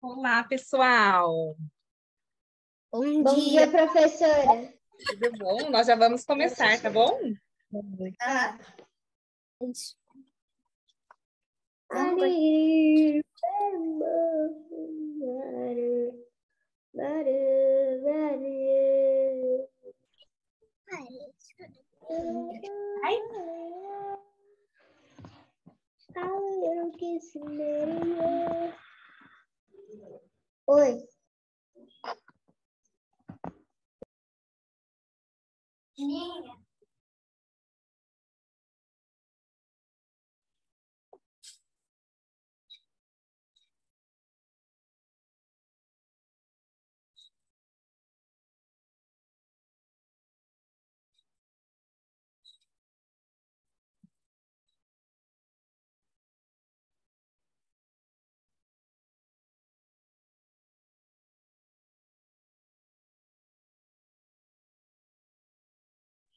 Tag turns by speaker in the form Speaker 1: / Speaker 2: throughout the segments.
Speaker 1: Olá, pessoal.
Speaker 2: Bom,
Speaker 3: Bom dia, professora.
Speaker 1: Tudo bom? Nós já vamos começar, tá bom?
Speaker 2: Ah.
Speaker 3: Ai. eu quis Oi.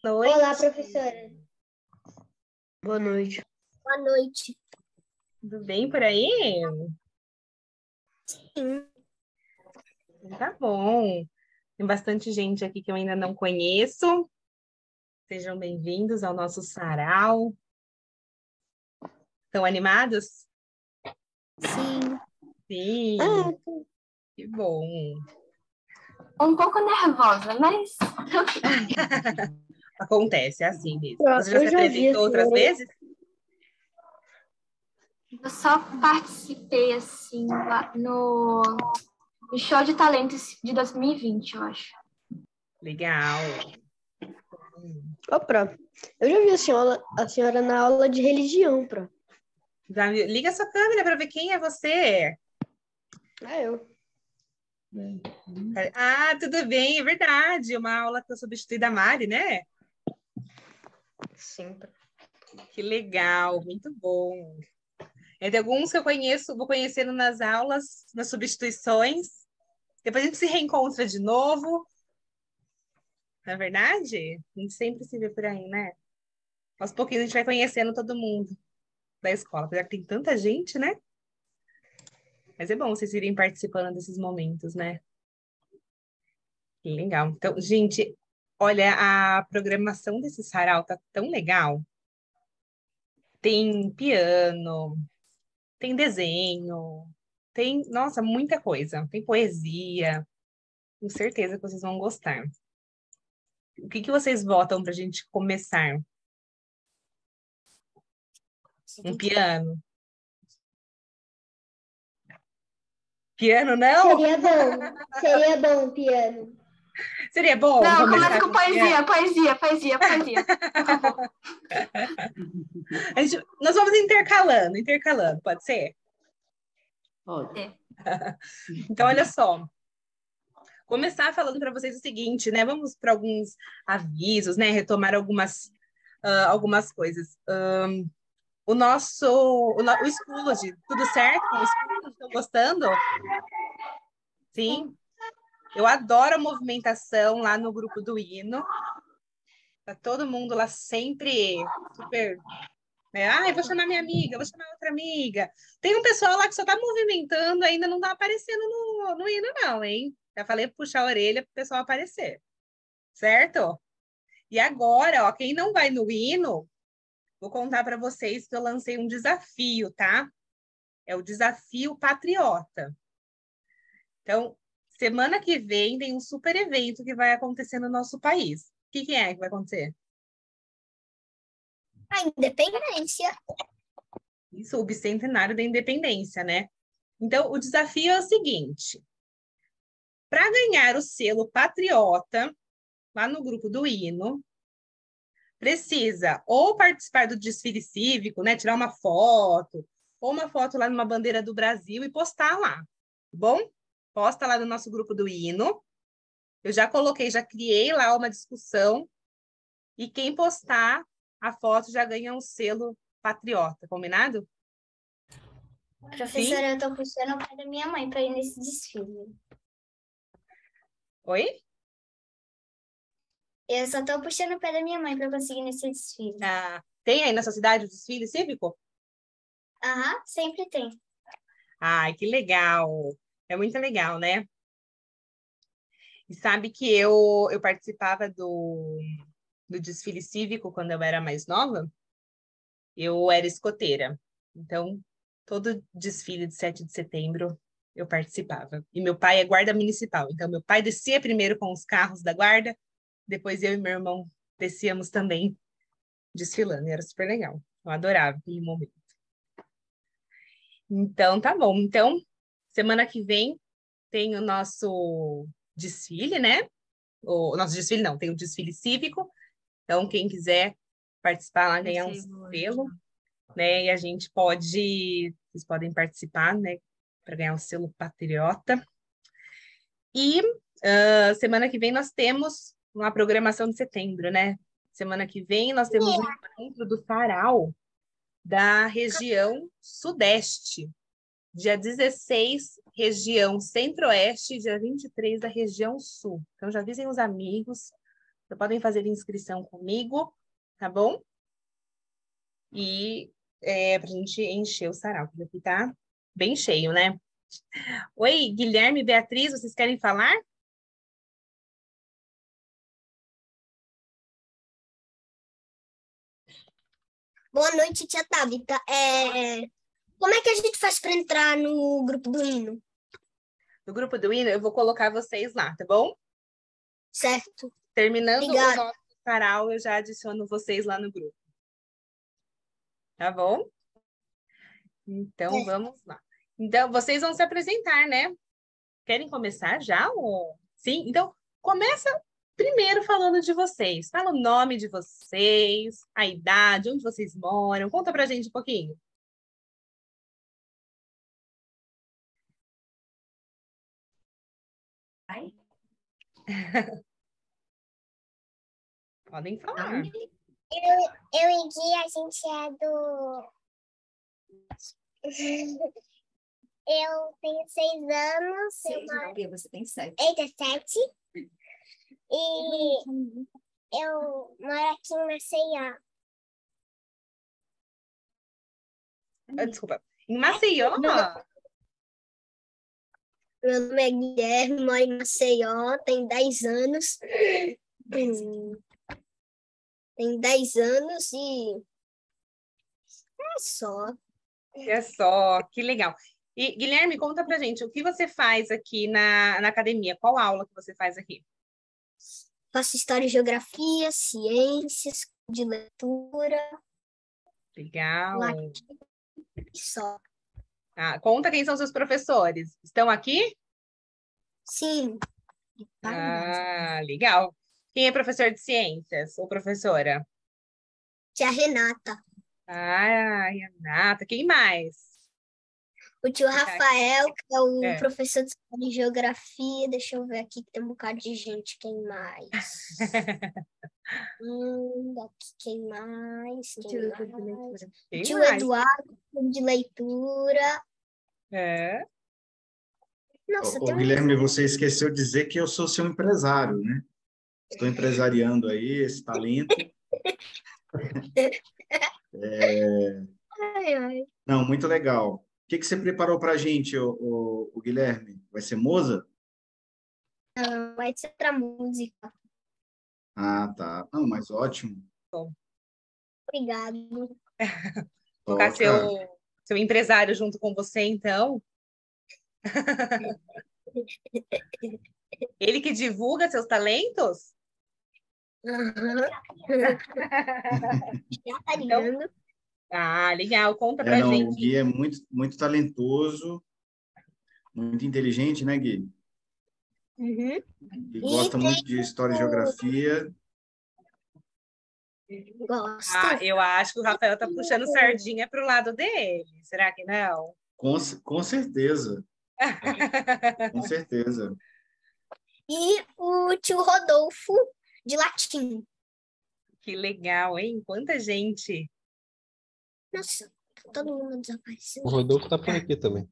Speaker 1: Oi.
Speaker 3: Olá, professora.
Speaker 2: Boa noite.
Speaker 3: Boa noite.
Speaker 1: Tudo bem por aí?
Speaker 3: Sim.
Speaker 1: Tá bom. Tem bastante gente aqui que eu ainda não conheço. Sejam bem-vindos ao nosso sarau. Estão animados?
Speaker 3: Sim.
Speaker 1: Sim,
Speaker 3: Ah,
Speaker 1: que bom.
Speaker 4: um pouco nervosa, mas
Speaker 1: Acontece, é assim mesmo. Você já
Speaker 3: eu
Speaker 1: se
Speaker 3: já vi
Speaker 1: apresentou outras
Speaker 3: senhora.
Speaker 1: vezes?
Speaker 4: eu só participei assim lá no, no show de talentos de 2020, eu acho.
Speaker 1: Legal.
Speaker 2: Ó, Pró, eu já vi a senhora, a senhora na aula de religião, Pró.
Speaker 1: Liga sua câmera para ver quem é você.
Speaker 2: Ah, eu.
Speaker 1: Ah, tudo bem, é verdade. Uma aula que eu substituí da Mari, né?
Speaker 2: Sim, Pró.
Speaker 1: Que legal, muito bom. É de alguns que eu conheço, vou conhecendo nas aulas, nas substituições. Depois a gente se reencontra de novo. Não é verdade? A gente sempre se vê por aí, né? Aos pouquinhos a gente vai conhecendo todo mundo da escola, apesar que tem tanta gente, né? Mas é bom vocês irem participando desses momentos, né? Legal. Então, gente, olha, a programação desse sarau tá tão legal. Tem piano, tem desenho, tem, nossa, muita coisa. Tem poesia. Com certeza que vocês vão gostar. O que que vocês votam para a gente começar? Um piano? Piano não?
Speaker 3: Seria bom. Seria bom piano.
Speaker 1: Seria bom
Speaker 4: Não, começa com poesia, poesia, poesia, poesia.
Speaker 1: A gente- nós vamos intercalando, intercalando, pode ser?
Speaker 4: Pode.
Speaker 1: Então, olha só. Começar falando para vocês o seguinte, né? Vamos para alguns avisos, né? Retomar algumas, ah, algumas coisas. Ahn, o nosso, o, o Schoology, tudo certo com o Schoology? Estão gostando? Sim? Eu adoro a movimentação lá no grupo do hino. Tá todo mundo lá sempre super né? Ah, vou chamar minha amiga, vou chamar outra amiga. Tem um pessoal lá que só tá movimentando, ainda não tá aparecendo no, no hino, não, hein? Já falei puxar a orelha pro pessoal aparecer. Certo? E agora, ó, quem não vai no hino, vou contar para vocês que eu lancei um desafio, tá? É o desafio patriota. Então, semana que vem tem um super evento que vai acontecer no nosso país. O que, que é que vai acontecer?
Speaker 3: A independência.
Speaker 1: Isso, o bicentenário da independência, né? Então, o desafio é o seguinte: para ganhar o selo patriota, lá no grupo do hino, precisa ou participar do desfile cívico, né? Tirar uma foto, ou uma foto lá numa bandeira do Brasil e postar lá, tá bom? Posta lá no nosso grupo do hino. Eu já coloquei, já criei lá uma discussão. E quem postar a foto já ganha um selo patriota, combinado?
Speaker 3: Professora, eu tô puxando o pé da minha mãe para ir nesse desfile.
Speaker 1: Oi?
Speaker 3: Eu só tô puxando o pé da minha mãe para conseguir nesse desfile.
Speaker 1: Ah, tem aí na sua cidade o desfile cívico?
Speaker 3: Aham, sempre tem.
Speaker 1: Ai, que legal. É muito legal, né? E sabe que eu, eu participava do, do desfile cívico quando eu era mais nova? Eu era escoteira. Então, todo desfile de 7 de setembro eu participava. E meu pai é guarda municipal. Então, meu pai descia primeiro com os carros da guarda, depois eu e meu irmão descíamos também desfilando. E era super legal. Eu adorava aquele momento. Então, tá bom. Então, semana que vem tem o nosso desfile, né? O nosso desfile não, tem o desfile cívico. Então, quem quiser participar lá, ganhar um selo, né? E a gente pode, vocês podem participar, né? Para ganhar o selo patriota. E uh, semana que vem nós temos uma programação de setembro, né? Semana que vem nós temos um encontro do Sarau da região sudeste. Dia 16, região centro-oeste, dia 23, da região sul. Então, já avisem os amigos, já podem fazer inscrição comigo, tá bom? E é, para a gente encher o sarau, que aqui tá bem cheio, né? Oi, Guilherme Beatriz, vocês querem falar?
Speaker 3: Boa noite, tia Tabita. É... Como é que a gente faz para entrar no grupo do hino?
Speaker 1: No grupo do hino, eu vou colocar vocês lá, tá bom?
Speaker 3: Certo.
Speaker 1: Terminando
Speaker 3: Obrigada.
Speaker 1: o nosso sarau, eu já adiciono vocês lá no grupo. Tá bom? Então,
Speaker 3: É.
Speaker 1: vamos lá. Então, vocês vão se apresentar, né? Querem começar já? Ou... Sim? Então, começa primeiro falando de vocês. Fala o nome de vocês, a idade, onde vocês moram. Conta pra gente um pouquinho. Podem falar.
Speaker 3: Eu e Gui, a gente é do. Eu tenho seis anos.
Speaker 5: Seis,
Speaker 3: eu moro...
Speaker 5: Você tem sete.
Speaker 3: Eita, sete. E eu moro aqui em Maceió.
Speaker 1: Ah, Desculpa. Em Maceió?
Speaker 3: Meu nome é Guilherme, moro em Maceió, tenho 10 anos. Tenho 10 anos e. É só.
Speaker 1: Olha só, que legal. E, Guilherme, conta pra gente, o que você faz aqui na, na academia? Qual aula que você faz aqui?
Speaker 3: Faço história e geografia, ciências, de leitura,
Speaker 1: Legal.
Speaker 3: latim e só.
Speaker 1: Ah, conta quem são seus professores. Estão aqui?
Speaker 3: Sim.
Speaker 1: Ah, legal. Quem é professor de ciências ou professora?
Speaker 3: Tia Renata.
Speaker 1: Ah, Renata. Quem mais?
Speaker 3: O tio Rafael, que é o
Speaker 1: É.
Speaker 3: professor de geografia. Deixa eu ver aqui que tem um bocado de gente. Quem mais? hum, daqui quem mais? Quem mais?
Speaker 1: Quem
Speaker 3: Tio
Speaker 1: mais?
Speaker 3: Eduardo, clube de leitura.
Speaker 1: É.
Speaker 3: Nossa,
Speaker 6: Ô,
Speaker 3: um-
Speaker 6: Guilherme, você esqueceu de dizer que eu sou seu empresário, né? Estou empresariando aí esse talento. É,
Speaker 3: Ai, ai.
Speaker 6: Não, muito legal. O que, que você preparou para a gente, o, o, o Guilherme? Vai ser Moza?
Speaker 3: Não, vai ser outra música.
Speaker 6: Ah, tá. Não, mas ótimo.
Speaker 3: Obrigado.
Speaker 1: Colocar seu, seu empresário junto com você, então. Ele que divulga seus talentos?
Speaker 3: Já tá
Speaker 1: Então,
Speaker 3: ligando?
Speaker 1: Ah, legal. Conta pra
Speaker 6: É, não, o
Speaker 1: gente.
Speaker 6: Gui é muito, muito talentoso, muito inteligente, né, Gui?
Speaker 3: Uhum.
Speaker 6: E gosta muito de história e geografia.
Speaker 3: Gosto.
Speaker 1: Ah, eu acho que o Rafael tá puxando sardinha pro lado dele. Será que não?
Speaker 6: Com, com certeza. Com certeza.
Speaker 3: E o tio Rodolfo, de latim.
Speaker 1: Que legal, hein? Quanta gente.
Speaker 3: Nossa, todo mundo desapareceu.
Speaker 7: O Rodolfo tá por aqui também.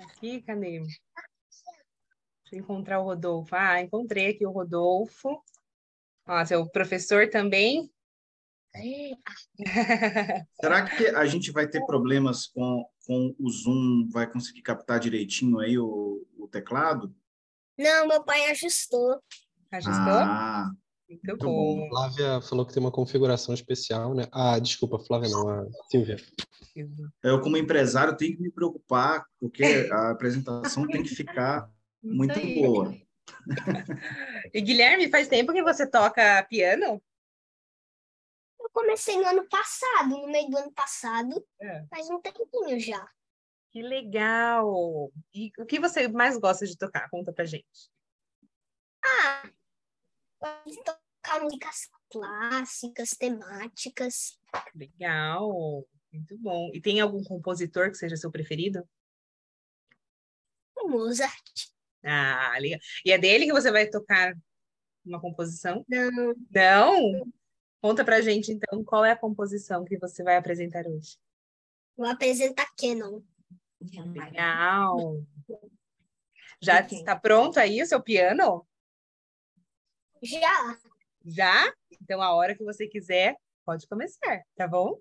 Speaker 1: Aqui, cadê? Deixa eu encontrar o Rodolfo. Ah, encontrei aqui o Rodolfo. Ó, seu professor também.
Speaker 6: Será que a gente vai ter problemas com, com o Zoom? Vai conseguir captar direitinho aí o, o teclado?
Speaker 3: Não, meu pai ajustou.
Speaker 1: Ajustou?
Speaker 6: Ah,
Speaker 1: Muito
Speaker 6: muito
Speaker 1: bom.
Speaker 5: A Flávia falou que tem uma configuração especial, né? Ah, desculpa, Flávia não, a Silvia.
Speaker 6: eu como empresário tenho que me preocupar, porque a apresentação tem que ficar muito
Speaker 4: aí.
Speaker 6: boa.
Speaker 1: E Guilherme, faz tempo que você toca piano?
Speaker 3: Eu comecei no ano passado, no meio do ano passado,
Speaker 1: É.
Speaker 3: faz um tempinho já.
Speaker 1: Que legal! E o que você mais gosta de tocar? Conta pra gente.
Speaker 3: Ah, pode tocar músicas clássicas, temáticas.
Speaker 1: Legal! Muito bom. E tem algum compositor que seja seu preferido?
Speaker 3: Mozart.
Speaker 1: Ah, legal. E é dele que você vai tocar uma composição?
Speaker 3: Não,
Speaker 1: Não? Conta pra gente, então, qual é a composição que você vai apresentar hoje?
Speaker 3: vou apresentar Canon.
Speaker 1: Legal! Já está pronto aí o seu piano?
Speaker 3: Já,
Speaker 1: Já? Então, a hora que você quiser, pode começar, tá bom?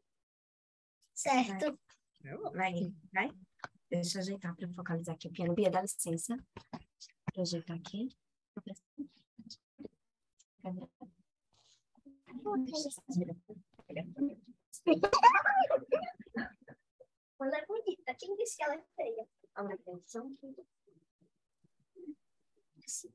Speaker 3: certo?
Speaker 7: Vai, Gui, vai. Deixa eu ajeitar para focalizar aqui o piano. Bia, dá licença. Para ajeitar aqui.
Speaker 3: Ela é bonita. Quem disse que ela é feia?
Speaker 7: A atenção.
Speaker 1: Nossa,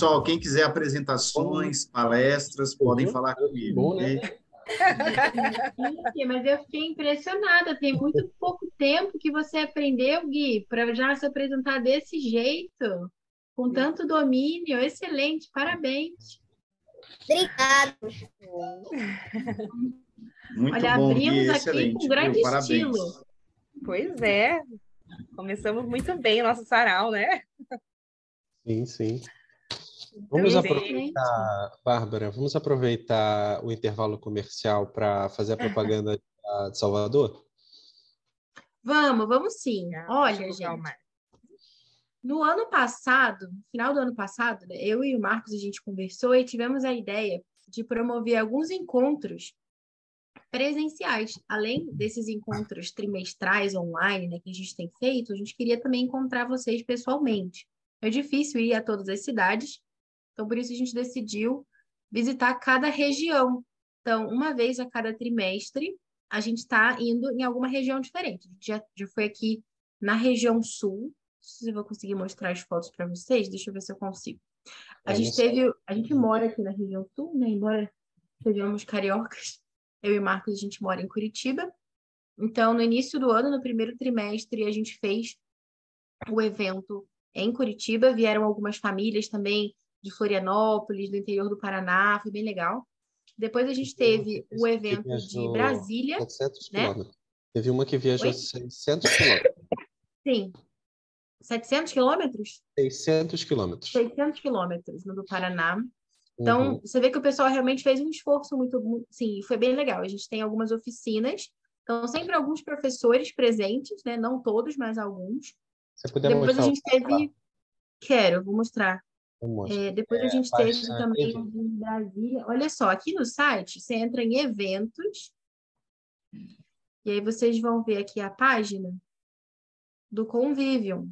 Speaker 6: Pessoal, quem quiser apresentações, palestras, podem falar comigo.
Speaker 5: Bom, né?
Speaker 4: mas eu fiquei impressionada. Tem muito pouco tempo que você aprendeu, Gui, para já se apresentar desse jeito, com tanto domínio. Excelente, parabéns.
Speaker 3: Obrigada.
Speaker 6: Muito
Speaker 4: Olha,
Speaker 6: bom,
Speaker 4: abrimos
Speaker 6: Gui.
Speaker 4: aqui
Speaker 6: Excelente.
Speaker 4: com grande?
Speaker 6: Parabéns.
Speaker 4: estilo.
Speaker 1: Pois é. Começamos muito bem o nosso sarau, né?
Speaker 5: Sim, sim. Vamos
Speaker 1: Excelente.
Speaker 5: aproveitar, Bárbara, vamos aproveitar o intervalo comercial para fazer a propaganda da- de Salvador?
Speaker 4: Vamos, vamos sim. Olha,
Speaker 1: Deixa eu
Speaker 4: gente, no ano passado, no final do ano passado, né, eu e o Marcos a gente conversou e tivemos a ideia de promover alguns encontros presenciais. Além desses encontros trimestrais online, né, que a gente tem feito, a gente queria também encontrar vocês pessoalmente. É difícil ir a todas as cidades, então por isso a gente decidiu visitar cada região. Então, uma vez a cada trimestre, a gente está indo em alguma região diferente. A gente já, já foi aqui na região sul. Não sei se eu vou conseguir mostrar as fotos para vocês. Deixa eu ver se eu consigo. A
Speaker 5: É,
Speaker 4: gente
Speaker 5: sei.
Speaker 4: teve, a gente mora aqui na região sul, né? Embora sejamos cariocas, eu e Marcos a gente mora em Curitiba. Então, no início do ano, no primeiro trimestre, a gente fez o evento em Curitiba. Vieram algumas famílias também de Florianópolis, do interior do Paraná, foi bem legal. Depois a gente teve o evento de Brasília.
Speaker 5: 700
Speaker 4: né?
Speaker 5: quilômetros. Teve uma que viajou
Speaker 4: Oi?
Speaker 5: 600 quilômetros.
Speaker 4: Sim. 700 quilômetros?
Speaker 5: 600 quilômetros.
Speaker 4: 600 quilômetros no do Paraná. Então,
Speaker 5: Uhum.
Speaker 4: você vê que o pessoal realmente fez um esforço muito, muito, sim, foi bem legal. A gente tem algumas oficinas, então sempre alguns professores presentes, né? Não todos, mas alguns.
Speaker 5: Se puder
Speaker 4: Depois a
Speaker 5: mostrar o
Speaker 4: gente teve, quero, vou mostrar. É, depois a gente teve
Speaker 5: página
Speaker 4: também alguns em Brasília. Olha só, aqui no site você entra em eventos e aí vocês vão ver aqui a página do Convivium.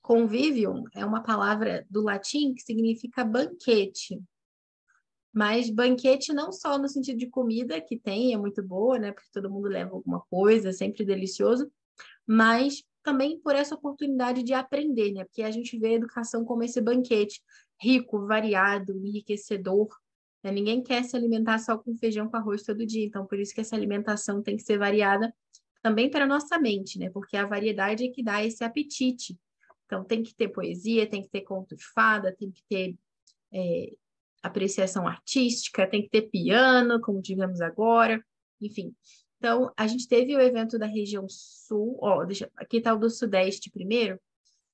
Speaker 4: Convivium é uma palavra do latim que significa banquete. Mas banquete não só no sentido de comida, que tem, é muito boa, né? Porque todo mundo leva alguma coisa, é sempre delicioso, mas também por essa oportunidade de aprender, né? Porque a gente vê a educação como esse banquete rico, variado, enriquecedor. né? Ninguém quer se alimentar só com feijão com arroz todo dia, então por isso que essa alimentação tem que ser variada também para a nossa mente, né? Porque a variedade é que dá esse apetite. Então tem que ter poesia, tem que ter conto de fada, tem que ter é, apreciação artística, tem que ter piano, como tivemos agora, enfim. Então, a gente teve o evento da região sul, ó, deixa, aqui está o do Sudeste primeiro,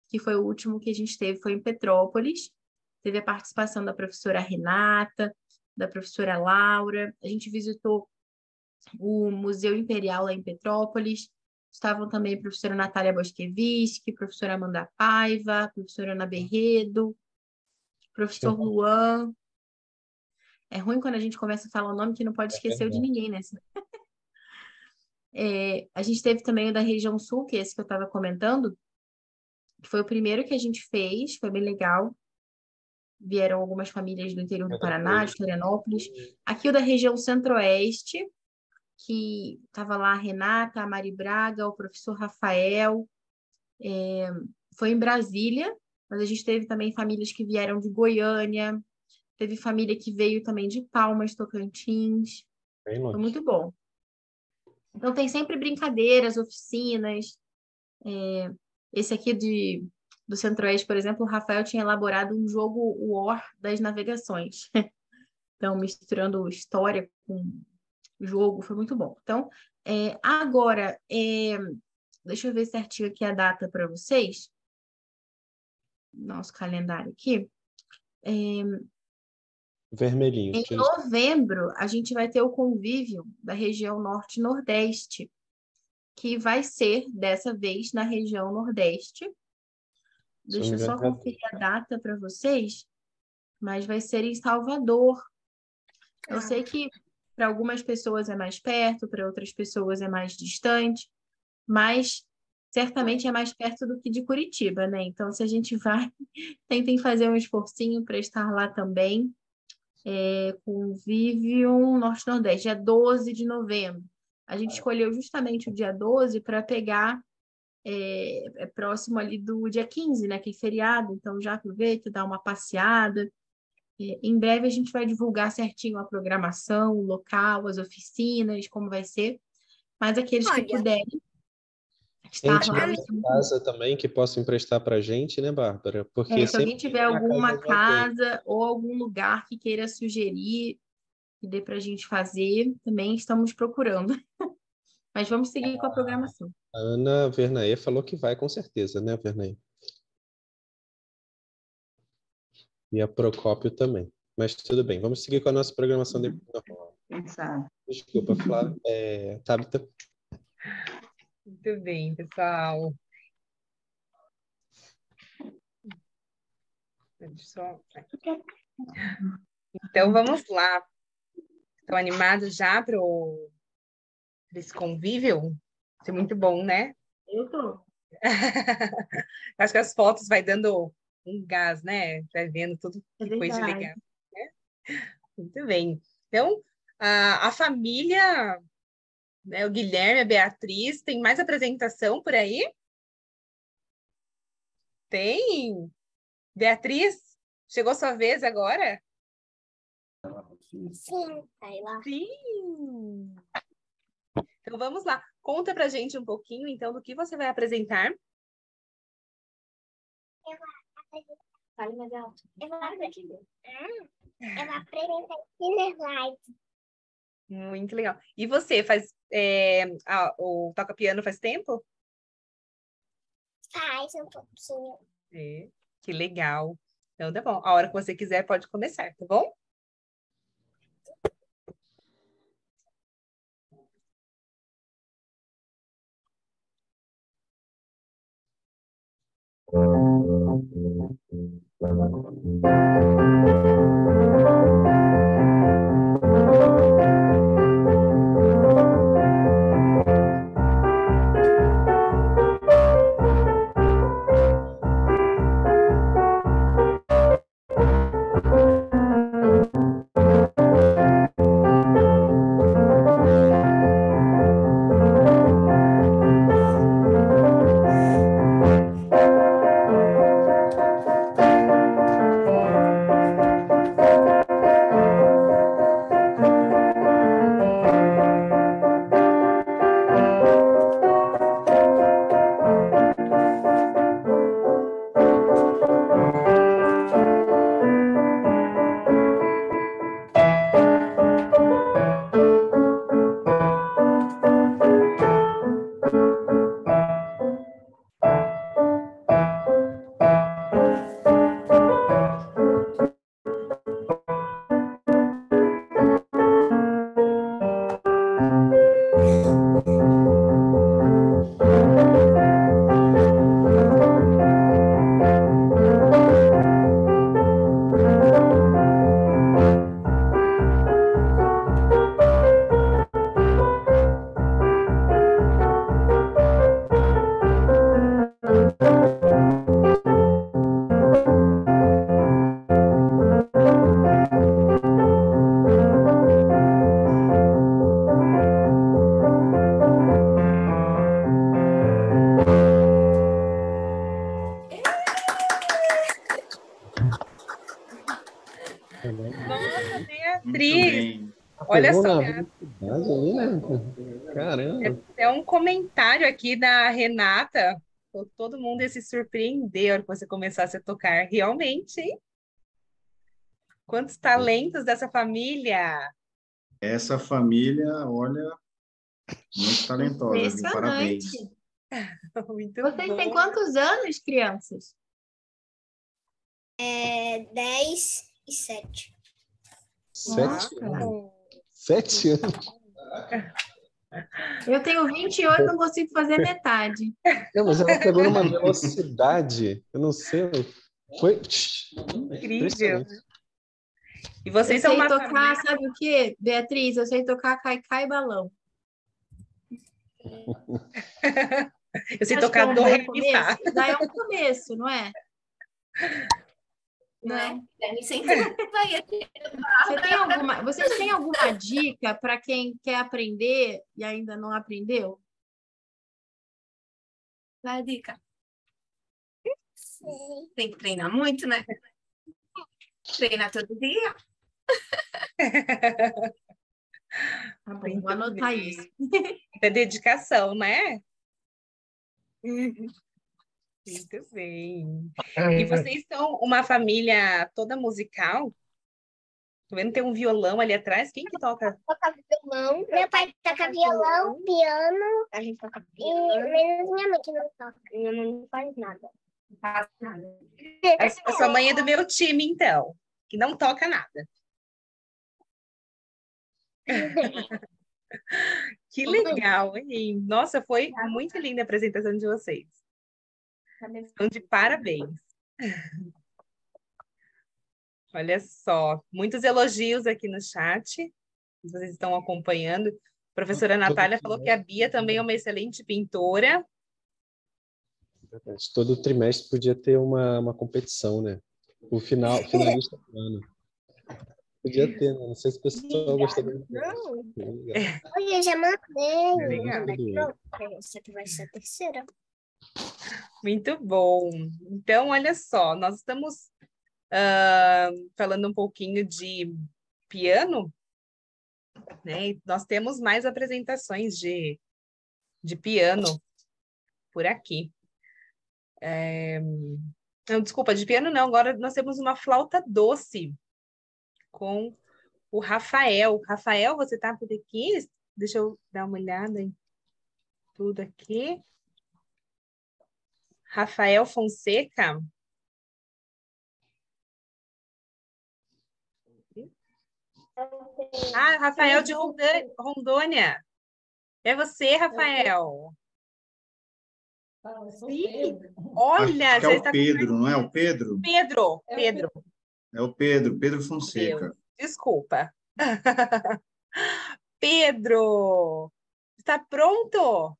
Speaker 4: que foi o último que a gente teve, foi em Petrópolis. Teve a participação da professora Renata, da professora Laura. A gente visitou o Museu Imperial lá em Petrópolis. Estavam também a professora Natália Bosquevski, professora Amanda Paiva, professora Ana Berredo, professor Luan. É ruim quando a gente começa a falar o nome que não pode esquecer o de ninguém, né? É, a gente teve também o da região sul, que é esse que eu estava comentando, que foi o primeiro que a gente fez, foi bem legal. Vieram algumas famílias do interior do Paraná, de Florianópolis. Aqui o da região centro-oeste, que estava lá a Renata, a Mari Braga, o professor Rafael. É, foi em Brasília, mas a gente teve também famílias que vieram de Goiânia, teve família que veio também de Palmas, Tocantins.
Speaker 5: Bem
Speaker 4: Foi
Speaker 5: longe.
Speaker 4: muito bom. Então, tem sempre brincadeiras, oficinas. É, esse aqui de, do Centro-Oeste, por exemplo, o Rafael tinha elaborado um jogo War das navegações. Então, misturando história com jogo, foi muito bom. Então, é, agora, é, deixa eu ver certinho aqui a data para vocês. Nosso calendário aqui. É,
Speaker 5: Vermelhinho.
Speaker 4: em novembro, a gente vai ter o convívio da região Norte e Nordeste, que vai ser, dessa vez, na região Nordeste. Deixa eu só
Speaker 5: é
Speaker 4: conferir a data para vocês, mas vai ser em Salvador. Eu sei que para algumas pessoas é mais perto, para outras pessoas é mais distante, mas certamente é mais perto do que de Curitiba, né? Então, se a gente vai, tentem fazer um esforcinho para estar lá também. É, Convívio Norte-Nordeste, dia 12 de novembro. A gente escolheu justamente o dia 12 para pegar é, é próximo ali do dia 15, né? Que é feriado, então já aproveita, dá uma passeada. É, em breve a gente vai divulgar certinho a programação, o local, as oficinas, como vai ser. Mas aqueles que
Speaker 3: Olha.
Speaker 4: puderem
Speaker 5: Quem
Speaker 4: lá.
Speaker 5: em casa também que possa emprestar para a gente, né, Bárbara? Porque
Speaker 4: É, se alguém tiver alguma
Speaker 5: casa
Speaker 4: casa ou algum lugar que queira sugerir, que dê para a gente fazer, também estamos procurando. Mas vamos seguir com a programação.
Speaker 5: A Ana Vernaê falou que vai com certeza, né, Vernaê? E a Procópio também. Mas tudo bem, vamos seguir com a nossa programação de normal.
Speaker 7: Exato.
Speaker 5: Desculpa, Flávia. É, Tabita.
Speaker 1: Muito bem, pessoal. Só- Então vamos lá. Estão animados já para esse convívio? Vai ser muito bom, né?
Speaker 4: Eu tô.
Speaker 1: Acho que as fotos vai dando um gás, né? Vai vendo tudo
Speaker 4: É
Speaker 1: que foi de
Speaker 4: verdade.
Speaker 1: legal. né? Muito bem. Então, a, a família, né, o Guilherme, a Beatriz, tem mais apresentação por aí? Tem? Beatriz, chegou sua vez agora?
Speaker 3: Sim, aí lá.
Speaker 1: Sim! Então vamos lá. Conta pra gente um pouquinho, então, do que você vai apresentar.
Speaker 3: Fale mais alto. Eu vou apresentar. Eu vou apresentar Killer Light.
Speaker 1: Muito legal. E você faz é, a- o toca piano faz tempo?
Speaker 3: Faz um pouquinho.
Speaker 1: É, que legal. Então tá bom. A hora que você quiser pode começar, tá bom? Nossa, aqui da Renata. Todo mundo ia se surpreender que você começasse a tocar. Realmente, hein? Quantos talentos dessa família!
Speaker 6: Essa família, olha, muito talentosa? Parabéns.
Speaker 1: Muito
Speaker 4: Vocês têm quantos anos, crianças?
Speaker 3: É 10 e 7.
Speaker 5: Sete, sete anos.
Speaker 4: Eu tenho 28, não consigo fazer metade.
Speaker 5: Não, mas ela pegou numa velocidade. Eu não sei. Foi.
Speaker 1: Incrível. E vocês
Speaker 4: eu
Speaker 1: são
Speaker 4: sei
Speaker 1: uma
Speaker 4: tocar,
Speaker 1: família.
Speaker 4: sabe o quê, Beatriz? Eu sei tocar caicai e balão.
Speaker 1: Eu sei tocar
Speaker 4: que é um
Speaker 1: do ré
Speaker 4: começo. Já é um começo, não é?
Speaker 7: Não é?
Speaker 4: Não.
Speaker 7: Deve sempre vai aqui.
Speaker 4: Você tem alguma, vocês têm alguma dica para quem quer aprender e ainda não aprendeu?
Speaker 7: Vai, dica.
Speaker 3: Sei.
Speaker 7: Tem que treinar muito, né? Treinar todo dia.
Speaker 4: Tá bom,
Speaker 1: Muito
Speaker 4: vou anotar
Speaker 1: bem.
Speaker 4: isso.
Speaker 1: É dedicação, né? Muito bem. E vocês são uma família toda musical? Tô vendo que tem um violão ali atrás. Quem que toca?
Speaker 3: Toca violão. Meu pai toca violão, piano. A gente toca piano. E menos minha mãe que não toca. Minha mãe não faz nada.
Speaker 7: Não faz nada.
Speaker 1: A sua mãe é do meu time, então, que não toca nada. Que legal, hein? Nossa, foi muito linda a apresentação de vocês. Estão de parabéns. Olha só, muitos elogios aqui no chat. Vocês estão acompanhando. A professora Natália falou que a Bia também é uma excelente pintora.
Speaker 5: Todo trimestre podia ter uma, uma competição, né? O final, finalista do ano. Podia ter, né? Não sei se o pessoal gostaria.
Speaker 3: Olha, já mandei.
Speaker 1: Legal.
Speaker 3: Não, essa aqui vai ser a terceira.
Speaker 1: Muito bom. Então, olha só, nós estamos ah, falando um pouquinho de piano, né? Nós temos mais apresentações de, de piano por aqui. É, Não, desculpa, de piano não, agora nós temos uma flauta doce com o Rafael. Rafael, você está por aqui? Deixa eu dar uma olhada em tudo aqui. Rafael Fonseca. Ah, Rafael de Rondônia. É você, Rafael. Sim. Olha,
Speaker 6: Acho que é
Speaker 1: está
Speaker 6: o Pedro, não é o Pedro?
Speaker 1: Pedro, Pedro.
Speaker 6: É o Pedro, Pedro Fonseca.
Speaker 1: Desculpa. Pedro, está pronto?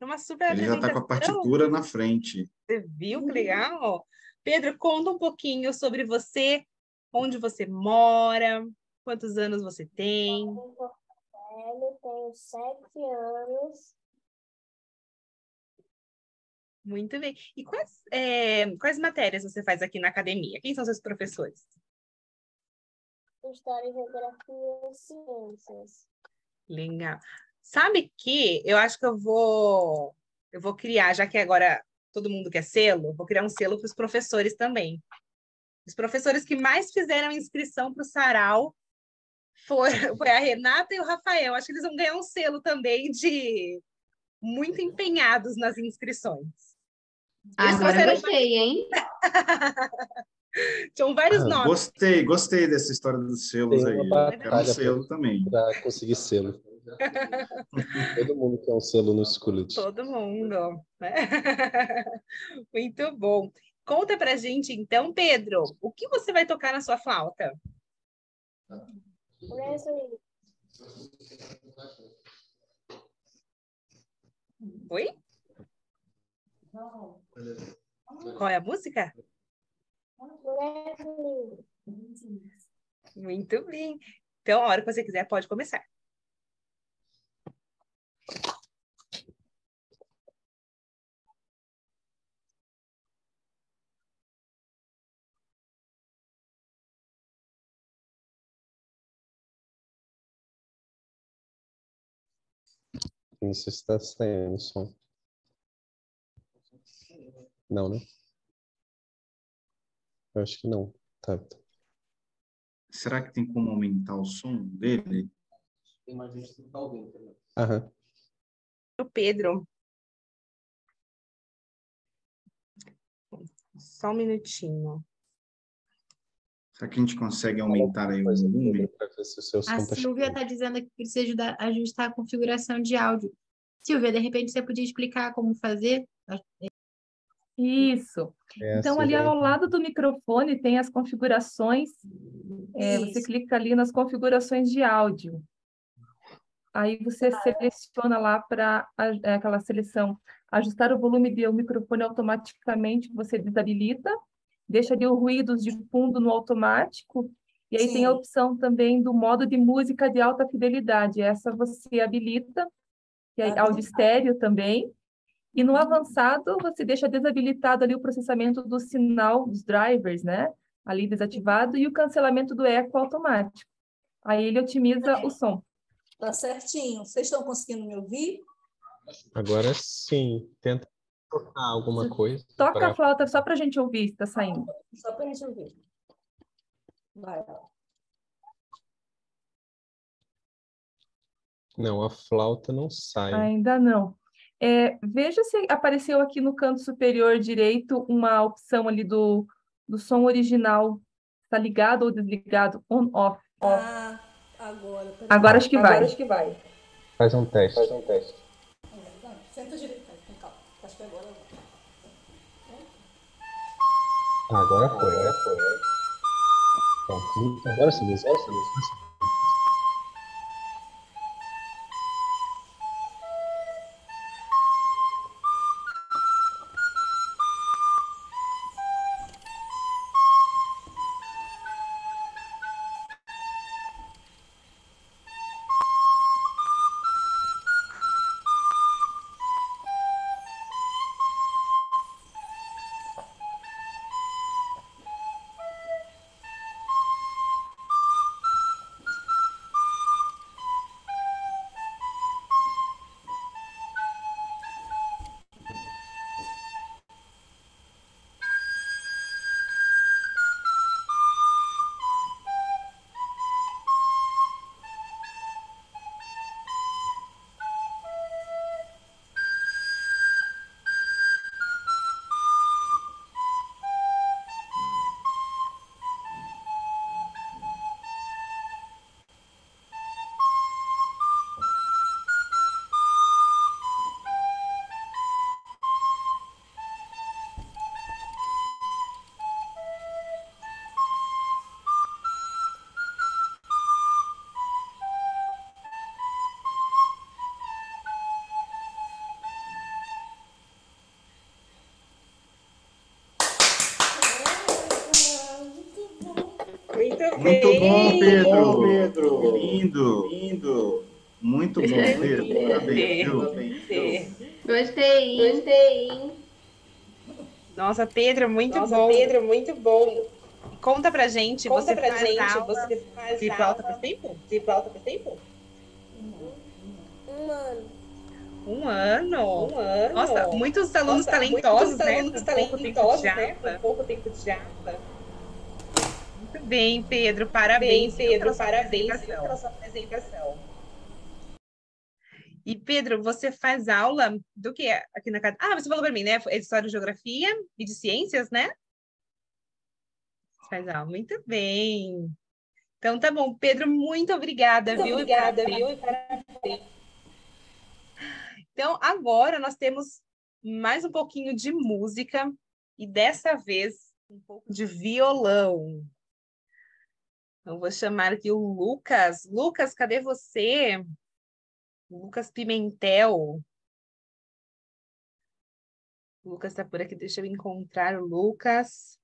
Speaker 1: Uma super
Speaker 6: Ele já está com a partitura na frente.
Speaker 1: Você viu que legal? Pedro, conta um pouquinho sobre você, onde você mora, quantos anos você tem.
Speaker 3: Ele tem sete anos.
Speaker 1: Muito bem. E quais, é, quais matérias você faz aqui na academia? Quem são seus professores?
Speaker 3: História, Geografia e Ciências.
Speaker 1: Legal. Sabe que eu acho que eu vou eu vou criar, já que agora todo mundo quer selo, vou criar um selo para os professores também. Os professores que mais fizeram inscrição para o Sarau foi, foi a Renata e o Rafael. Acho que eles vão ganhar um selo também de muito empenhados nas inscrições. Eles
Speaker 4: Agora
Speaker 1: fizeram-
Speaker 4: eu gostei, hein?
Speaker 1: Tinham vários
Speaker 5: Ah,
Speaker 1: nomes.
Speaker 6: Gostei, gostei dessa história dos selos
Speaker 5: Tem
Speaker 6: aí. Quero um selo também.
Speaker 5: Para conseguir selo. Todo mundo quer um selo no Schooled.
Speaker 1: Todo mundo. né? Muito bom. Conta pra gente, então, Pedro, o que você vai tocar na sua flauta? Oi? Qual é a música? Muito bem. Então, a hora que você quiser, pode começar.
Speaker 5: Não sei se está saindo o som. Não, né? Eu acho que não. Tá.
Speaker 6: Será que tem como aumentar o som dele?
Speaker 5: Aham.
Speaker 1: O Pedro. Só um minutinho.
Speaker 6: Será que a gente consegue aumentar aí o volume?
Speaker 4: A
Speaker 5: tá
Speaker 4: Silvia está dizendo que precisa ajudar, ajustar a configuração de áudio. Silvia, de repente você podia explicar como fazer?
Speaker 8: Isso.
Speaker 5: É,
Speaker 8: Então, ali ao lado do microfone tem as configurações. É, você clica ali nas configurações de áudio. Aí você seleciona lá para aquela seleção ajustar o volume do microfone automaticamente, você desabilita, deixa ali os ruídos de fundo no automático, e aí tem a
Speaker 7: Sim.
Speaker 8: opção também do modo de música de alta fidelidade. Essa você habilita, e aí
Speaker 7: Ah,
Speaker 8: áudio estéreo também. E no avançado, você deixa desabilitado ali o processamento do sinal dos drivers, né? Ali desativado, e o cancelamento do eco automático. Aí ele otimiza o som.
Speaker 7: Tá certinho. Vocês estão conseguindo me ouvir?
Speaker 5: Agora sim. Tenta tocar alguma coisa.
Speaker 8: Toca
Speaker 5: pra...
Speaker 8: a flauta só para a gente ouvir se tá saindo.
Speaker 7: Só para a gente ouvir. Vai lá.
Speaker 5: Não, a flauta não sai.
Speaker 8: Ainda não. É, veja se apareceu aqui no canto superior direito uma opção ali do, do som original. Está ligado ou desligado? On, off. off.
Speaker 9: Ah, agora.
Speaker 8: Agora acho que vai.
Speaker 9: Agora acho que vai.
Speaker 5: Faz um teste. Faz um teste.
Speaker 9: Não, Senta direito, calma. Acho que agora vai.
Speaker 5: Ah, agora foi, agora foi. Agora sim, agora sim. Agora sim.
Speaker 1: Muito, bem.
Speaker 6: bom, Pedro.
Speaker 10: Pedro.
Speaker 6: Lindo.
Speaker 10: Lindo.
Speaker 6: Muito bom, Pedro. Parabéns?
Speaker 4: Gostei?
Speaker 1: Gostei? Nossa, Pedro, muito
Speaker 9: Nossa,
Speaker 1: bom.
Speaker 9: Pedro,
Speaker 1: muito bom. Conta pra gente,
Speaker 9: Conta
Speaker 1: você
Speaker 9: pra
Speaker 1: faz
Speaker 9: gente,
Speaker 1: aula
Speaker 9: você faz
Speaker 1: de flauta faz tempo?
Speaker 9: de flauta faz tempo?
Speaker 3: Um ano.
Speaker 1: Um ano.
Speaker 9: Um ano.
Speaker 1: Nossa, muitos alunos
Speaker 9: Nossa,
Speaker 1: talentosos,
Speaker 9: muitos
Speaker 1: né?
Speaker 9: alunos
Speaker 1: Com pouco tempo de
Speaker 9: talentosos, né? Com pouco tempo de aula.
Speaker 1: Bem, Pedro, parabéns.
Speaker 9: Bem, Pedro,
Speaker 1: pela sua
Speaker 9: parabéns
Speaker 1: apresentação.
Speaker 9: pela sua apresentação.
Speaker 1: E Pedro, você faz aula do que aqui na casa? Ah, você falou para mim, né? É de História e Geografia e de Ciências, né? Você faz aula, muito bem. Então tá bom, Pedro, muito obrigada,
Speaker 9: Muito
Speaker 1: viu?
Speaker 9: obrigada,
Speaker 1: Parabéns.
Speaker 9: viu? E parabéns.
Speaker 1: Então, agora nós temos mais um pouquinho de música e dessa vez um pouco de violão. Então, vou chamar aqui o Lucas. Lucas, cadê você? Lucas Pimentel. O Lucas está por aqui, deixa eu encontrar o Lucas.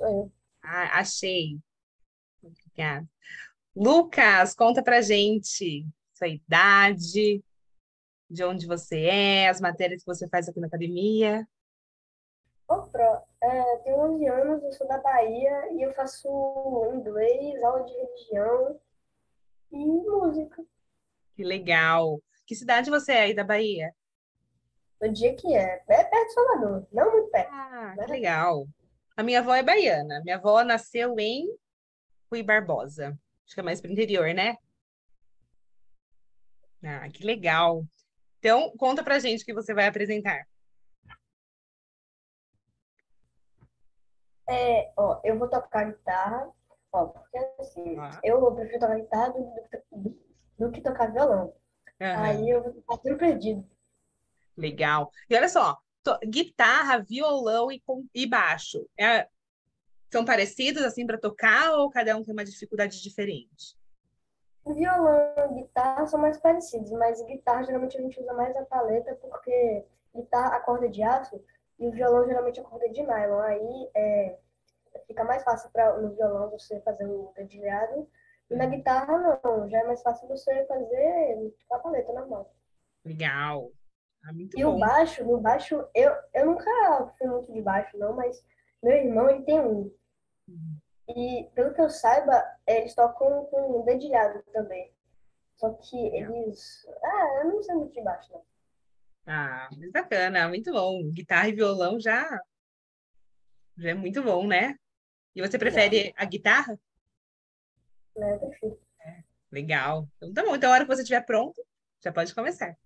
Speaker 2: Eu.
Speaker 1: Ah, achei. Obrigada. Lucas, conta pra gente sua idade, de onde você é, as matérias que você faz aqui na academia.
Speaker 2: Ô, Pro, é, tenho 11 anos, eu sou da Bahia e eu faço inglês, aula de religião e música.
Speaker 1: Que legal. Que cidade você é aí da Bahia?
Speaker 2: No dia que é. É perto de Salvador, não muito perto.
Speaker 1: Ah, que legal. A minha avó é baiana. Minha avó nasceu em Rui Barbosa. Acho que é mais para o interior, né? Ah, que legal. Então, conta pra gente o que você vai apresentar.
Speaker 2: É, ó, eu vou tocar guitarra, ó, porque assim,
Speaker 1: Ah.
Speaker 2: eu prefiro tocar guitarra do, do- do que tocar violão.
Speaker 1: Aham.
Speaker 2: Aí eu vou ficar tudo perdido.
Speaker 1: Legal. E olha só, to- guitarra, violão e, com- e baixo. É- são parecidos assim para tocar ou cada um tem uma dificuldade diferente?
Speaker 2: Violão e guitarra são mais parecidos, mas guitarra geralmente a gente usa mais a paleta porque guitarra a corda de aço e o violão geralmente a corda é de nylon. Aí é, fica mais fácil para no violão você fazer o dedilhado e na guitarra não, já é mais fácil você fazer com a paleta normal.
Speaker 1: Legal. Ah,
Speaker 2: E o
Speaker 1: bom.
Speaker 2: baixo, no baixo, eu, eu nunca fui muito de baixo, não, mas meu irmão, ele tem um. E, pelo que eu saiba, eles tocam com dedilhado também. Só que eles... Ah, eu não sei muito de baixo, não.
Speaker 1: Ah, muito bacana, muito bom. Guitarra e violão já, já é muito bom, né? E você prefere a guitarra?
Speaker 2: né? Eu prefiro.
Speaker 1: Legal. Então tá bom. Então, a hora que você estiver pronto, já pode começar.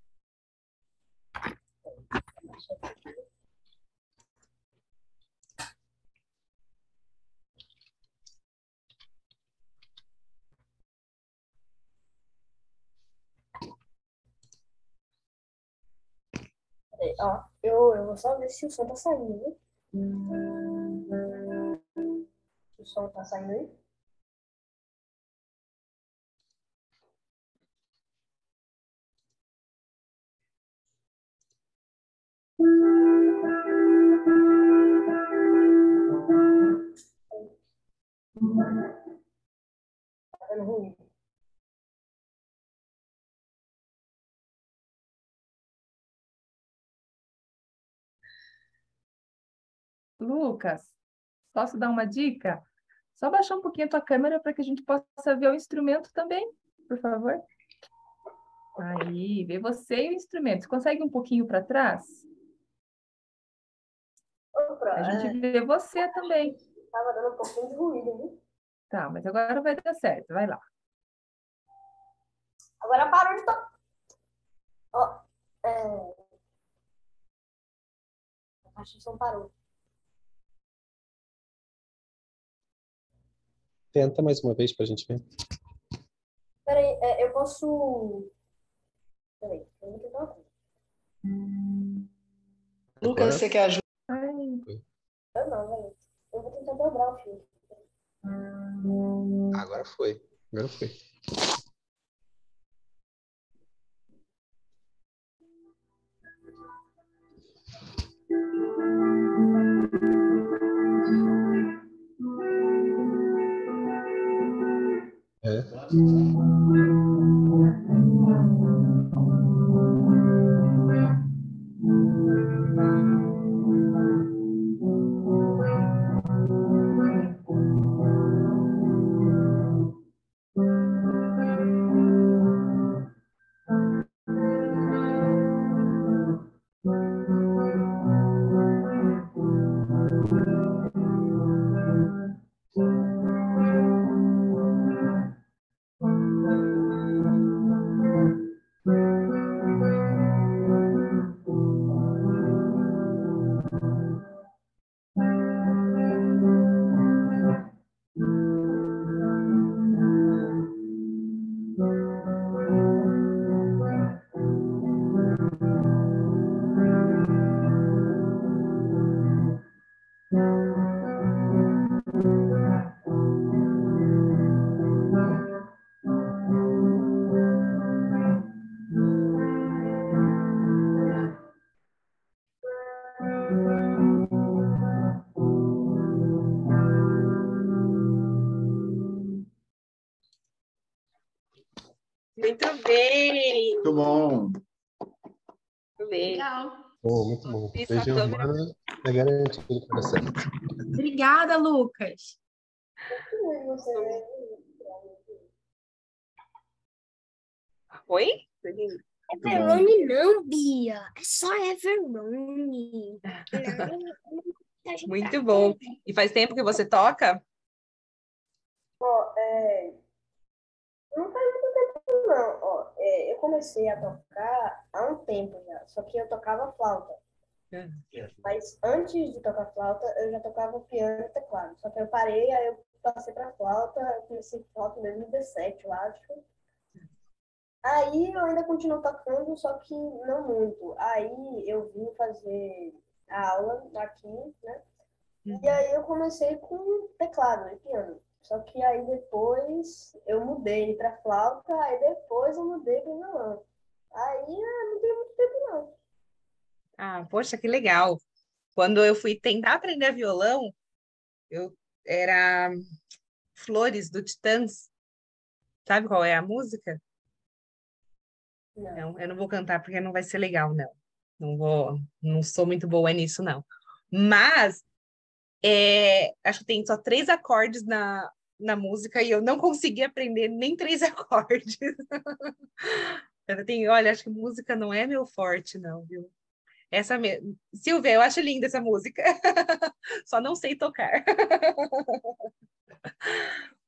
Speaker 2: Ó, eu, eu vou só ver se o som tá saindo? O som tá saindo aí? Tá dando ruim.
Speaker 8: Lucas, posso dar uma dica? Só baixar um pouquinho a tua câmera para que a gente possa ver o instrumento também, por favor. Aí, vê você e o instrumento. Você consegue um pouquinho para trás?
Speaker 2: Opa,
Speaker 8: A
Speaker 2: é,
Speaker 8: gente vê você também.
Speaker 2: tava dando um pouquinho de ruído, viu?
Speaker 8: Tá, mas agora vai dar certo. Vai lá.
Speaker 2: Agora parou de tocar. Ó, é... Acho que o som parou.
Speaker 5: Tenta mais uma vez para a gente ver.
Speaker 2: Peraí, é, eu posso. Peraí, eu vou tentar uma coisa.
Speaker 9: Lucas, você quer ajuda?
Speaker 8: Ai,
Speaker 2: Eu não, velho. Eu vou tentar dobrar o fio.
Speaker 5: Agora foi. Agora foi. É.
Speaker 1: câmera.
Speaker 5: humana é garantido dar certo.
Speaker 4: Obrigada, Lucas.
Speaker 2: Você...
Speaker 1: Oi?
Speaker 3: É Verone não, Bia. É só a gente
Speaker 1: Muito bom. E faz tempo que você toca?
Speaker 2: Ó, é... Não faz muito tempo, não. Ó, é, eu comecei a tocar há um tempo já, só que eu tocava flauta. Mas antes de tocar flauta, eu já tocava piano e teclado. Só que eu parei, aí eu passei pra flauta, eu comecei flauta em 2017, eu acho. Aí eu ainda continuo tocando, só que não muito. Aí eu vim fazer a aula aqui, né? E aí eu comecei com teclado e piano. Só que aí depois eu mudei pra flauta, aí depois eu mudei pro violão. Aí ah, não tem muito tempo não.
Speaker 1: Ah, poxa, que legal. Quando eu fui tentar aprender violão, eu era Flores do Titãs. Sabe qual é a música?
Speaker 2: Não.
Speaker 1: Não, eu não vou cantar porque não vai ser legal, não. Não vou, não sou muito boa nisso, não. Mas é, acho que tem só três acordes na, na música e eu não consegui aprender nem três acordes. Eu tenho, olha, acho que música não é meu forte, não, viu? Essa mesmo. Silvia, eu acho linda essa música. Só não sei tocar.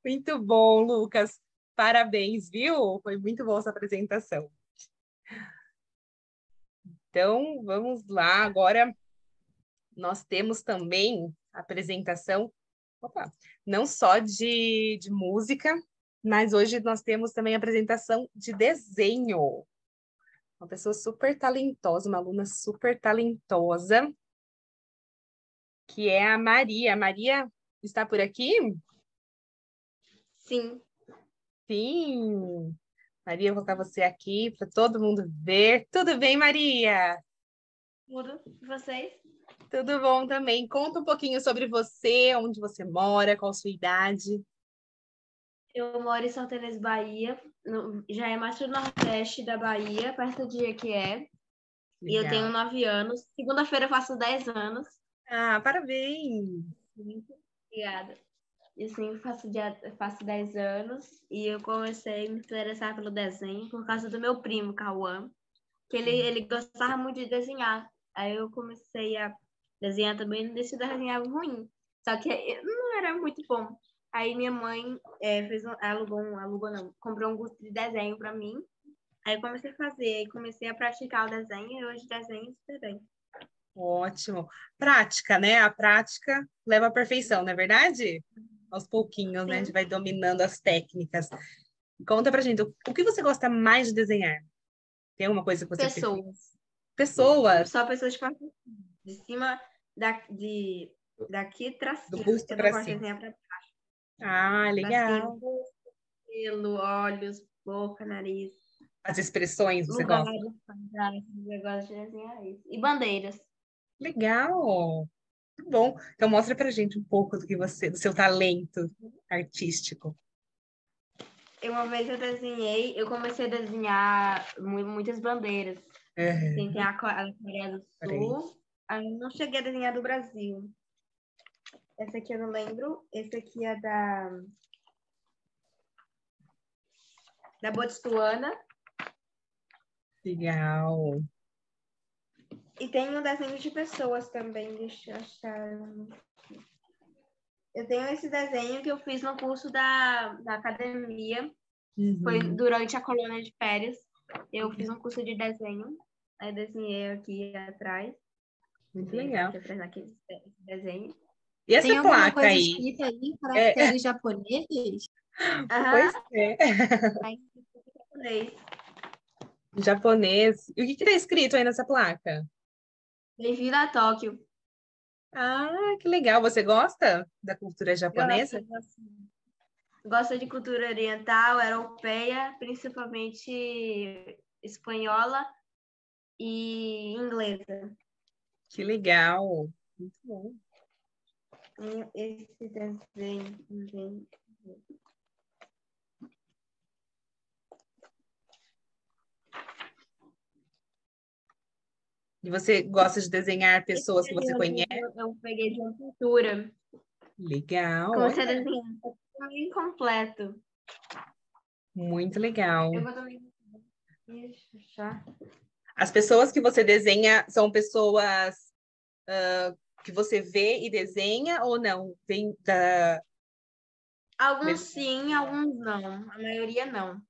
Speaker 1: Muito bom, Lucas. Parabéns, viu? Foi muito boa essa apresentação. Então, vamos lá. Agora, nós temos também a apresentação, opa, não só de, de música, mas hoje nós temos também a apresentação de desenho. Uma pessoa super talentosa, uma aluna super talentosa, que é a Maria. Maria está por aqui?
Speaker 10: Sim.
Speaker 1: Sim. Maria, vou colocar você aqui para todo mundo ver. Tudo bem, Maria?
Speaker 10: Tudo. E vocês?
Speaker 1: Tudo bom também. Conta um pouquinho sobre você, onde você mora, qual a sua idade.
Speaker 10: Eu moro em São Teresa, Bahia. No- já é mais pro nordeste da Bahia, perto de Jequié. E eu tenho nove anos. Segunda-feira eu faço dez anos.
Speaker 1: Ah, parabéns.
Speaker 10: Muito obrigada. E assim, eu faço, dia, faço 10 anos e eu comecei a me interessar pelo desenho por causa do meu primo, Cauã, que ele, ele gostava muito de desenhar. Aí eu comecei a desenhar também, não deixei de desenhar ruim. Só que eu não era muito bom. Aí minha mãe eh, fez um, alugou, um, alugou não, comprou um curso de desenho para mim. Aí comecei a fazer, aí comecei a praticar o desenho e hoje desenho super bem.
Speaker 1: Ótimo. Prática, né? A prática leva à perfeição, não é verdade? Aos pouquinhos, né? A gente vai dominando as técnicas. Conta pra gente, o que você gosta mais de desenhar? Tem alguma coisa que você prefere?
Speaker 10: Pessoas.
Speaker 1: Pessoas.
Speaker 10: Só pessoas de cima da, de, daqui pra cima.
Speaker 1: Do busto pra cima.
Speaker 10: pra.
Speaker 1: Ah, legal.
Speaker 10: pelo, olhos, boca, nariz.
Speaker 1: As expressões você
Speaker 10: lugares,
Speaker 1: gosta?
Speaker 10: quadrados, Eu gosto de desenhar isso. E bandeiras.
Speaker 1: Legal. Muito bom. Então mostra pra gente um pouco do que você, do seu talento artístico.
Speaker 10: Uma vez eu desenhei, eu comecei a desenhar mu- muitas bandeiras.
Speaker 1: Uhum.
Speaker 10: Tentei a Co- a Coreia do. Sul. Aí eu não cheguei a desenhar do Brasil. Essa aqui eu não lembro. Esse aqui é da. Da Botsuana.
Speaker 1: Legal.
Speaker 10: E tem um desenho de pessoas também, deixa eu achar. Eu tenho esse desenho que eu fiz no curso da, da academia. Foi
Speaker 1: Uhum.
Speaker 10: durante a colônia de férias. Eu fiz um curso de desenho. Aí desenhei aqui atrás.
Speaker 1: Muito legal.
Speaker 10: Aqui atrás daquele desenho.
Speaker 1: E essa
Speaker 7: Tem alguma
Speaker 1: placa
Speaker 7: coisa
Speaker 1: aí?
Speaker 7: escrita aí,
Speaker 1: É.
Speaker 7: caracteres japoneses?
Speaker 1: Pois
Speaker 10: Aham,
Speaker 1: é.
Speaker 10: em japonês.
Speaker 1: E o que que tá escrito aí nessa placa?
Speaker 10: Bem-vindo a Tóquio.
Speaker 1: Ah, que legal. Você gosta da cultura japonesa?
Speaker 10: Gosto, gosto. Gosto de cultura oriental, europeia, principalmente espanhola e inglesa.
Speaker 1: Que legal. Muito bom.
Speaker 10: Tenho esse desenho.
Speaker 1: E você gosta de desenhar pessoas que você conhece?
Speaker 10: Eu, peguei de uma pintura.
Speaker 1: Legal.
Speaker 10: Comecei a desenhar. Tá bem completo.
Speaker 1: Muito legal.
Speaker 10: Eu vou também.
Speaker 1: As pessoas que você desenha são pessoas ah, que você vê e desenha ou não? Vem da.
Speaker 10: Alguns
Speaker 1: Mesmo.
Speaker 10: sim, alguns não. A maioria não.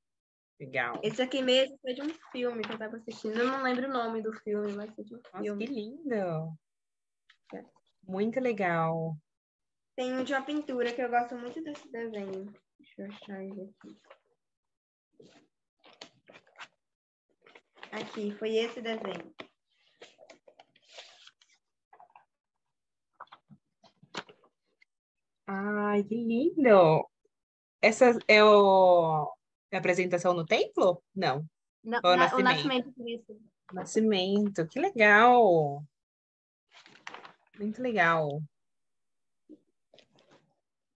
Speaker 1: Legal.
Speaker 10: Esse aqui mesmo foi de um filme que eu tava assistindo. Eu não lembro o nome do filme, mas foi de um
Speaker 1: Nossa, que
Speaker 10: filme.
Speaker 1: lindo. Muito legal.
Speaker 10: Tem um de uma pintura que eu gosto muito desse desenho. Deixa eu achar ele aqui. Aqui, foi esse desenho.
Speaker 1: Ai, que lindo. Essa é o... é a apresentação no templo? Não.
Speaker 10: Na-
Speaker 1: O
Speaker 10: na- o
Speaker 1: Nascimento.
Speaker 10: Nascimento de Cristo.
Speaker 1: Nascimento. Que legal. Muito legal.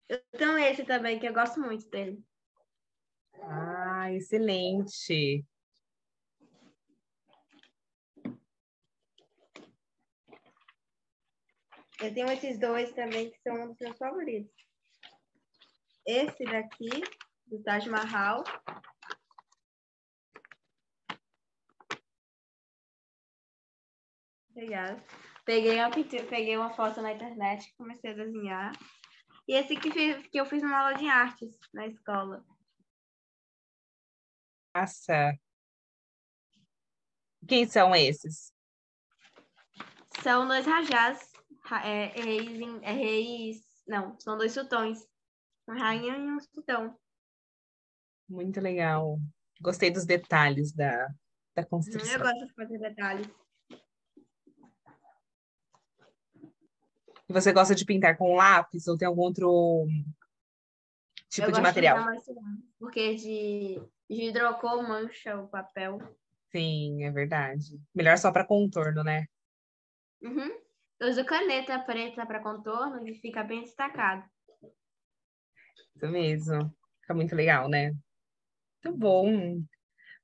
Speaker 10: Eu tenho esse também, que eu gosto muito dele.
Speaker 1: Ah, excelente.
Speaker 10: Eu tenho esses dois também, que são um dos meus favoritos. Esse daqui, do Taj Mahal. Obrigada. Peguei uma pintura, peguei uma foto na internet, comecei a desenhar. e esse que, fiz, que eu fiz uma aula de artes na escola.
Speaker 1: Nossa. Quem são esses?
Speaker 10: São dois rajás, ra- é, é reis, em- é reis, não, são dois sultões, uma rainha e um sultão.
Speaker 1: Muito legal. Gostei dos detalhes da, da
Speaker 10: Eu
Speaker 1: construção.
Speaker 10: gosto de fazer detalhes.
Speaker 1: E você gosta de pintar com lápis ou tem algum outro tipo
Speaker 10: eu
Speaker 1: de material?
Speaker 10: mais porque de, de hidrocor mancha o papel.
Speaker 1: Sim, é verdade. Melhor só para contorno, né?
Speaker 10: Uhum. Eu uso caneta preta para contorno e fica bem destacado.
Speaker 1: Isso mesmo. Fica muito legal, né? Muito bom.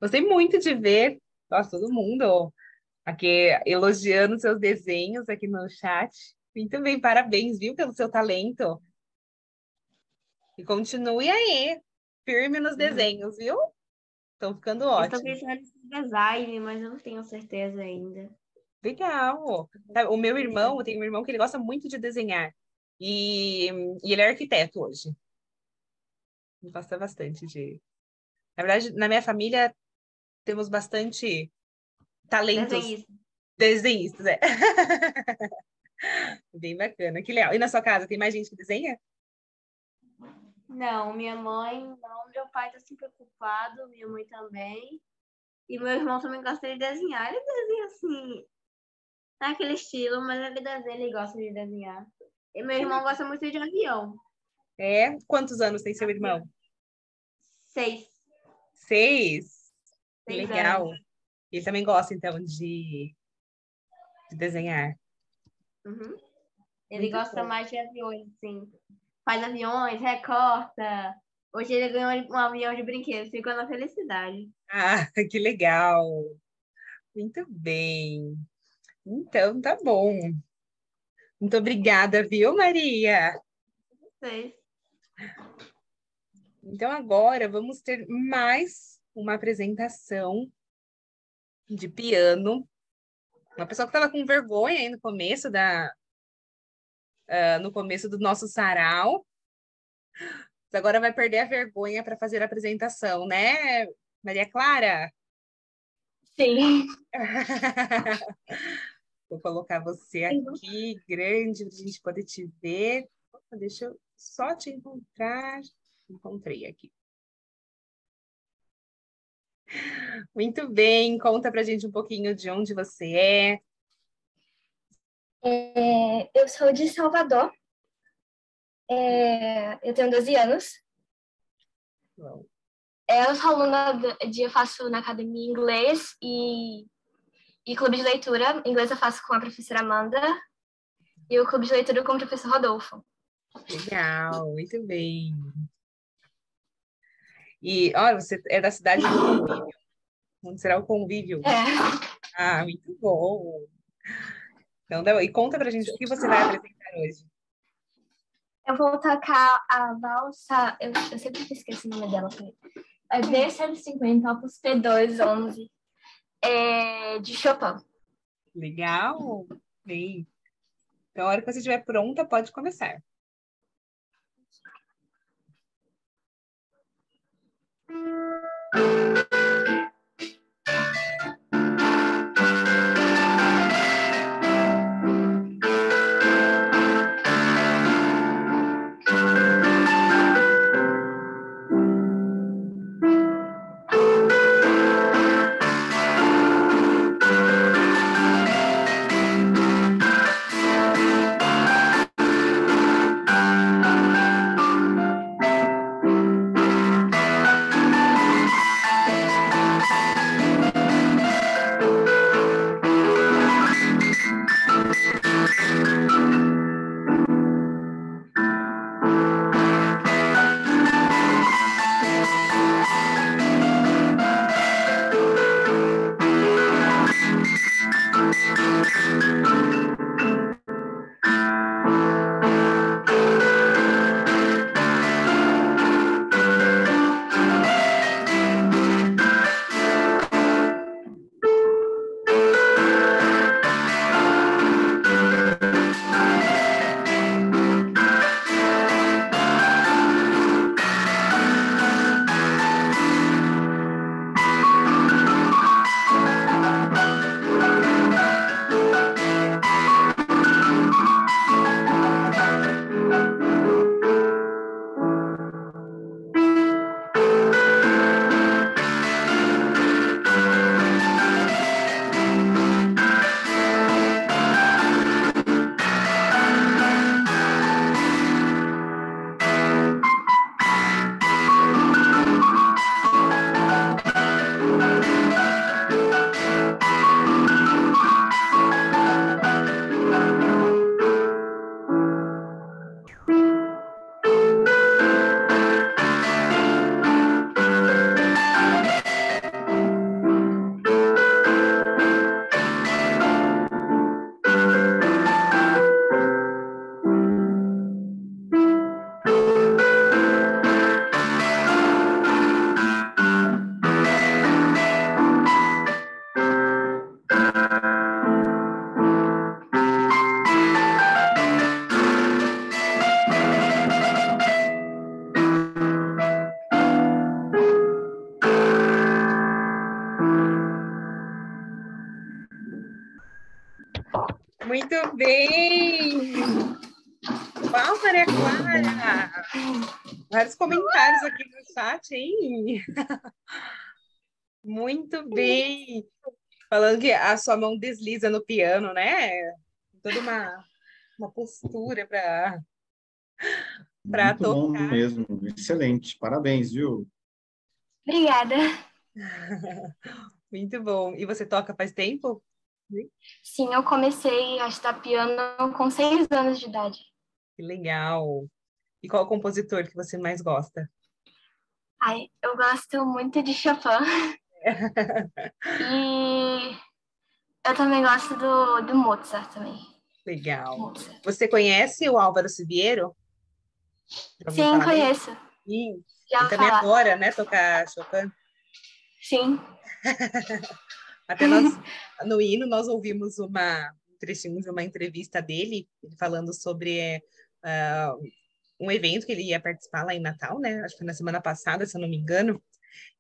Speaker 1: Gostei muito de ver, nossa, todo mundo aqui elogiando seus desenhos aqui no chat. Muito bem, parabéns, viu, pelo seu talento. E continue aí, firme nos desenhos, viu? Estão ficando
Speaker 10: Eu estou
Speaker 1: ótimos.
Speaker 10: pensando em design, mas eu não tenho certeza ainda.
Speaker 1: Legal. O meu irmão, eu tenho um irmão que ele gosta muito de desenhar. E, e ele é arquiteto hoje. Ele Gosta bastante de. Na verdade, na minha família temos bastante talentos
Speaker 10: Desenhista.
Speaker 1: desenhistas, é. Bem bacana, que legal. E na sua casa, tem mais gente que desenha?
Speaker 10: Não, minha mãe não, meu pai está sempre ocupado, minha mãe também. E meu irmão também gosta de desenhar. Ele desenha assim, naquele estilo, mas ele desenha, ele gosta de desenhar. E meu irmão gosta muito de avião.
Speaker 1: É? Quantos anos tem seu irmão?
Speaker 10: Seis.
Speaker 1: Seis?
Speaker 10: Seis
Speaker 1: legal.
Speaker 10: anos.
Speaker 1: Ele também gosta, então, de, de desenhar.
Speaker 10: Uhum. Ele
Speaker 1: Muito
Speaker 10: gosta
Speaker 1: bom.
Speaker 10: mais de aviões, assim. Faz aviões, recorta. Hoje ele ganhou um avião de brinquedo, ficou na felicidade.
Speaker 1: Ah, que legal. Muito bem. Então, tá bom. Muito obrigada, viu, Maria?
Speaker 10: Seis.
Speaker 1: Então, agora vamos ter mais uma apresentação de piano. Uma pessoa que estava com vergonha aí no começo da, ah, no começo do nosso sarau. Agora vai perder a vergonha para fazer a apresentação, né, Maria Clara?
Speaker 11: Sim.
Speaker 1: Vou colocar você aqui, grande, para a gente poder te ver. Opa, Deixa eu só te encontrar. Encontrei aqui. Muito bem, conta pra gente um pouquinho de onde você é.
Speaker 11: É, eu sou de Salvador. É, eu tenho 12 anos.
Speaker 1: Bom,
Speaker 11: É, eu sou aluna de, de- eu faço na academia inglês e, e clube de leitura. Inglês eu faço com a professora Amanda e o clube de leitura com o professor Rodolfo.
Speaker 1: Legal, muito bem. E, olha, você é da cidade do convívio. Onde será o convívio?
Speaker 11: É.
Speaker 1: Ah, muito bom. Então, e conta pra gente o que você vai apresentar hoje.
Speaker 11: Eu vou tocar a valsa. Eu, eu sempre esqueço o nome dela. É B150, opus P2, 11, é, de Chopin.
Speaker 1: Legal, bem. Então, a hora que você estiver pronta, pode começar. Chat, hein? Muito bem! Falando que a sua mão desliza no piano, né? Toda uma, uma postura para para
Speaker 6: Muito bom
Speaker 1: tocar.
Speaker 6: mesmo, excelente. Parabéns, viu?
Speaker 11: Obrigada.
Speaker 1: Muito bom. E você toca faz tempo?
Speaker 11: Sim, eu comecei a estudar piano com seis anos de idade.
Speaker 1: Que legal. E qual compositor que você mais gosta?
Speaker 11: Ai, eu gosto muito de Chopin. e eu também gosto do, do Mozart também.
Speaker 1: Legal.
Speaker 11: Mozart.
Speaker 1: Você conhece o Álvaro Siviero?
Speaker 11: Sim, conheço.
Speaker 1: Sim.
Speaker 11: Já
Speaker 1: também
Speaker 11: falar.
Speaker 1: adora, né, tocar Chopin.
Speaker 11: Sim.
Speaker 1: Até nós, no hino, nós ouvimos uma, um trechinho de uma entrevista dele, ele falando sobre ah, um evento que ele ia participar lá em Natal, né? Acho que foi na semana passada, se eu não me engano.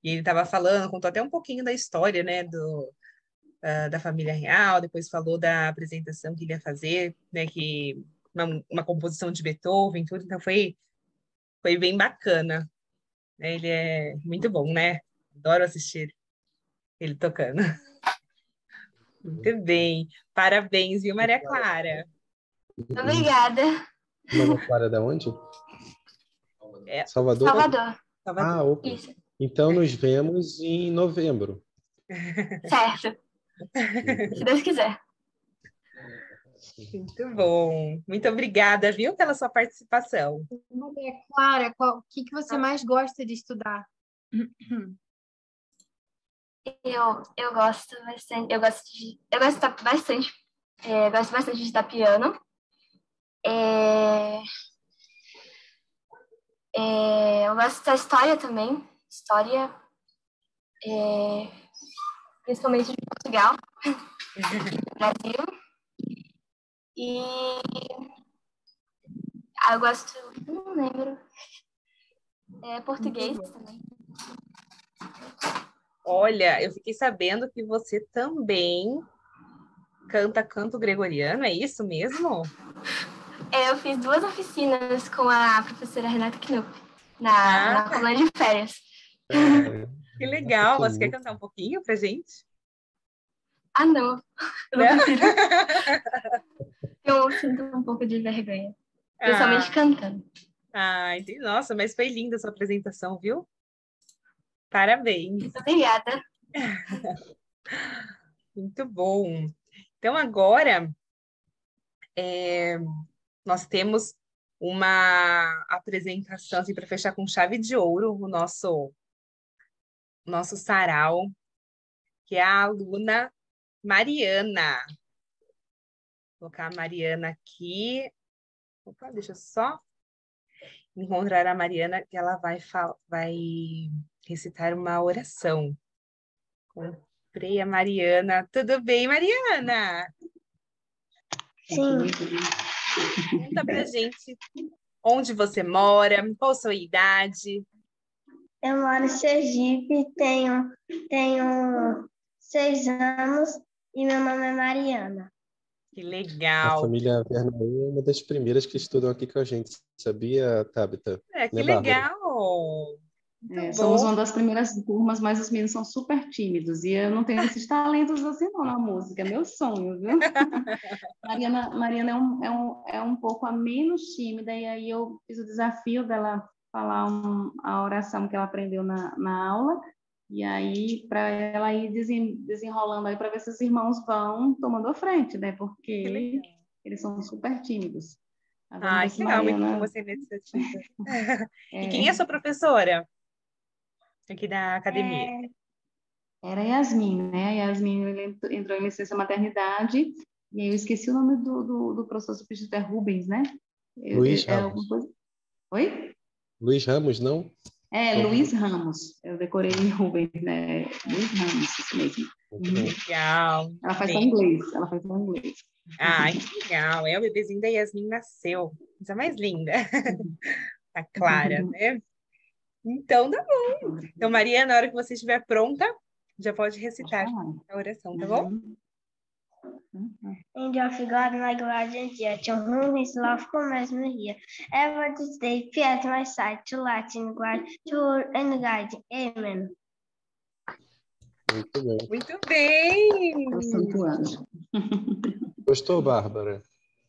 Speaker 1: E ele estava falando, contou até um pouquinho da história, né, do, ah, da família real, depois falou da apresentação que ele ia fazer, né, que uma, uma composição de Beethoven, tudo, então foi, foi bem bacana. né? Ele é muito bom, né? Adoro assistir ele tocando. Muito bem. Parabéns, viu, Maria Clara?
Speaker 11: Obrigada.
Speaker 5: Maria Clara da onde?
Speaker 1: É,
Speaker 5: Salvador?
Speaker 11: Salvador.
Speaker 5: Ah, opa.
Speaker 11: Isso.
Speaker 5: Então nos vemos em novembro.
Speaker 11: Certo. Se Deus quiser.
Speaker 1: Muito bom. Muito obrigada, viu, pela sua participação.
Speaker 4: Maria Clara, qual- o que, que você mais gosta de estudar?
Speaker 11: Eu, eu gosto bastante, eu gosto de, eu gosto bastante, é, gosto bastante de estudar piano. É, é, eu gosto da história também, história, é, principalmente de Portugal, do Brasil. E ah, eu gosto, não lembro, é, português também.
Speaker 1: Olha, eu fiquei sabendo que você também canta canto gregoriano, é isso mesmo?
Speaker 11: É, Eu fiz duas oficinas com a professora Renata Knupp na, na colônia de férias.
Speaker 1: Que legal. Você quer cantar um pouquinho pra gente?
Speaker 11: Ah, não. Eu,
Speaker 1: Não?
Speaker 11: eu sinto um pouco de vergonha, principalmente
Speaker 1: Ah.
Speaker 11: cantando.
Speaker 1: Ah, entendi. Nossa, mas foi linda a sua apresentação, viu? Parabéns.
Speaker 11: Obrigada.
Speaker 1: Muito bom. Então, agora, é, nós temos uma apresentação assim, para fechar com chave de ouro o nosso, nosso sarau, que é a aluna Mariana. Vou colocar a Mariana aqui. Opa, deixa eu só encontrar a Mariana, que ela vai, vai recitar uma oração. Comprei a Mariana. Tudo bem, Mariana?
Speaker 3: Sim.
Speaker 1: Conta pra gente onde você mora, qual a sua idade.
Speaker 3: Eu moro em Sergipe, tenho, tenho seis anos e meu nome é Mariana.
Speaker 1: Que
Speaker 5: A
Speaker 1: legal.
Speaker 5: família Vernaú é uma das primeiras que estudam aqui com a gente. Sabia, Tabita?
Speaker 1: É, que
Speaker 5: Né, Bárbara?
Speaker 1: legal.
Speaker 12: É,
Speaker 1: Muito
Speaker 12: somos uma das primeiras turmas, mas os meninos são super tímidos e eu não tenho esses talentos assim não na música, é meu sonho, viu? Mariana, Mariana é, um, é, um, é um pouco a menos tímida e aí eu fiz o desafio dela falar um, a oração que ela aprendeu na, na aula e aí para ela ir desen, desenrolando aí para ver se os irmãos vão tomando a frente, né? Porque eles são super tímidos. Ver
Speaker 1: que legal, muito bom você iniciativa.
Speaker 12: É.
Speaker 1: E quem é sua professora? Aqui da academia.
Speaker 12: Era Yasmin, né? A Yasmin entrou em licença maternidade, e aí eu esqueci o nome do, do, do professor substituto, é Rubens, né? Eu-
Speaker 5: Luiz
Speaker 12: é
Speaker 5: Ramos.
Speaker 12: alguma coisa- Oi?
Speaker 5: Luiz Ramos, não?
Speaker 12: É,
Speaker 5: Uhum.
Speaker 12: Luiz Ramos. Eu decorei Rubens, né? Luiz Ramos, isso mesmo. Uhum.
Speaker 1: Legal.
Speaker 12: Ela faz só inglês, ela faz só inglês.
Speaker 1: Ai, que legal. É, o bebezinho da Yasmin nasceu. Coisa mais linda. A Clara, né? Então, tá bom. Então, Maria, na hora que você estiver pronta, já pode recitar a oração, tá bom?
Speaker 13: And of God, my guardian dear, to whom his love commands me here, ever this day be at my side, to light and guide, to rule and guide. Amen.
Speaker 5: Muito bem.
Speaker 1: Muito bem!
Speaker 5: Gostou, Bárbara?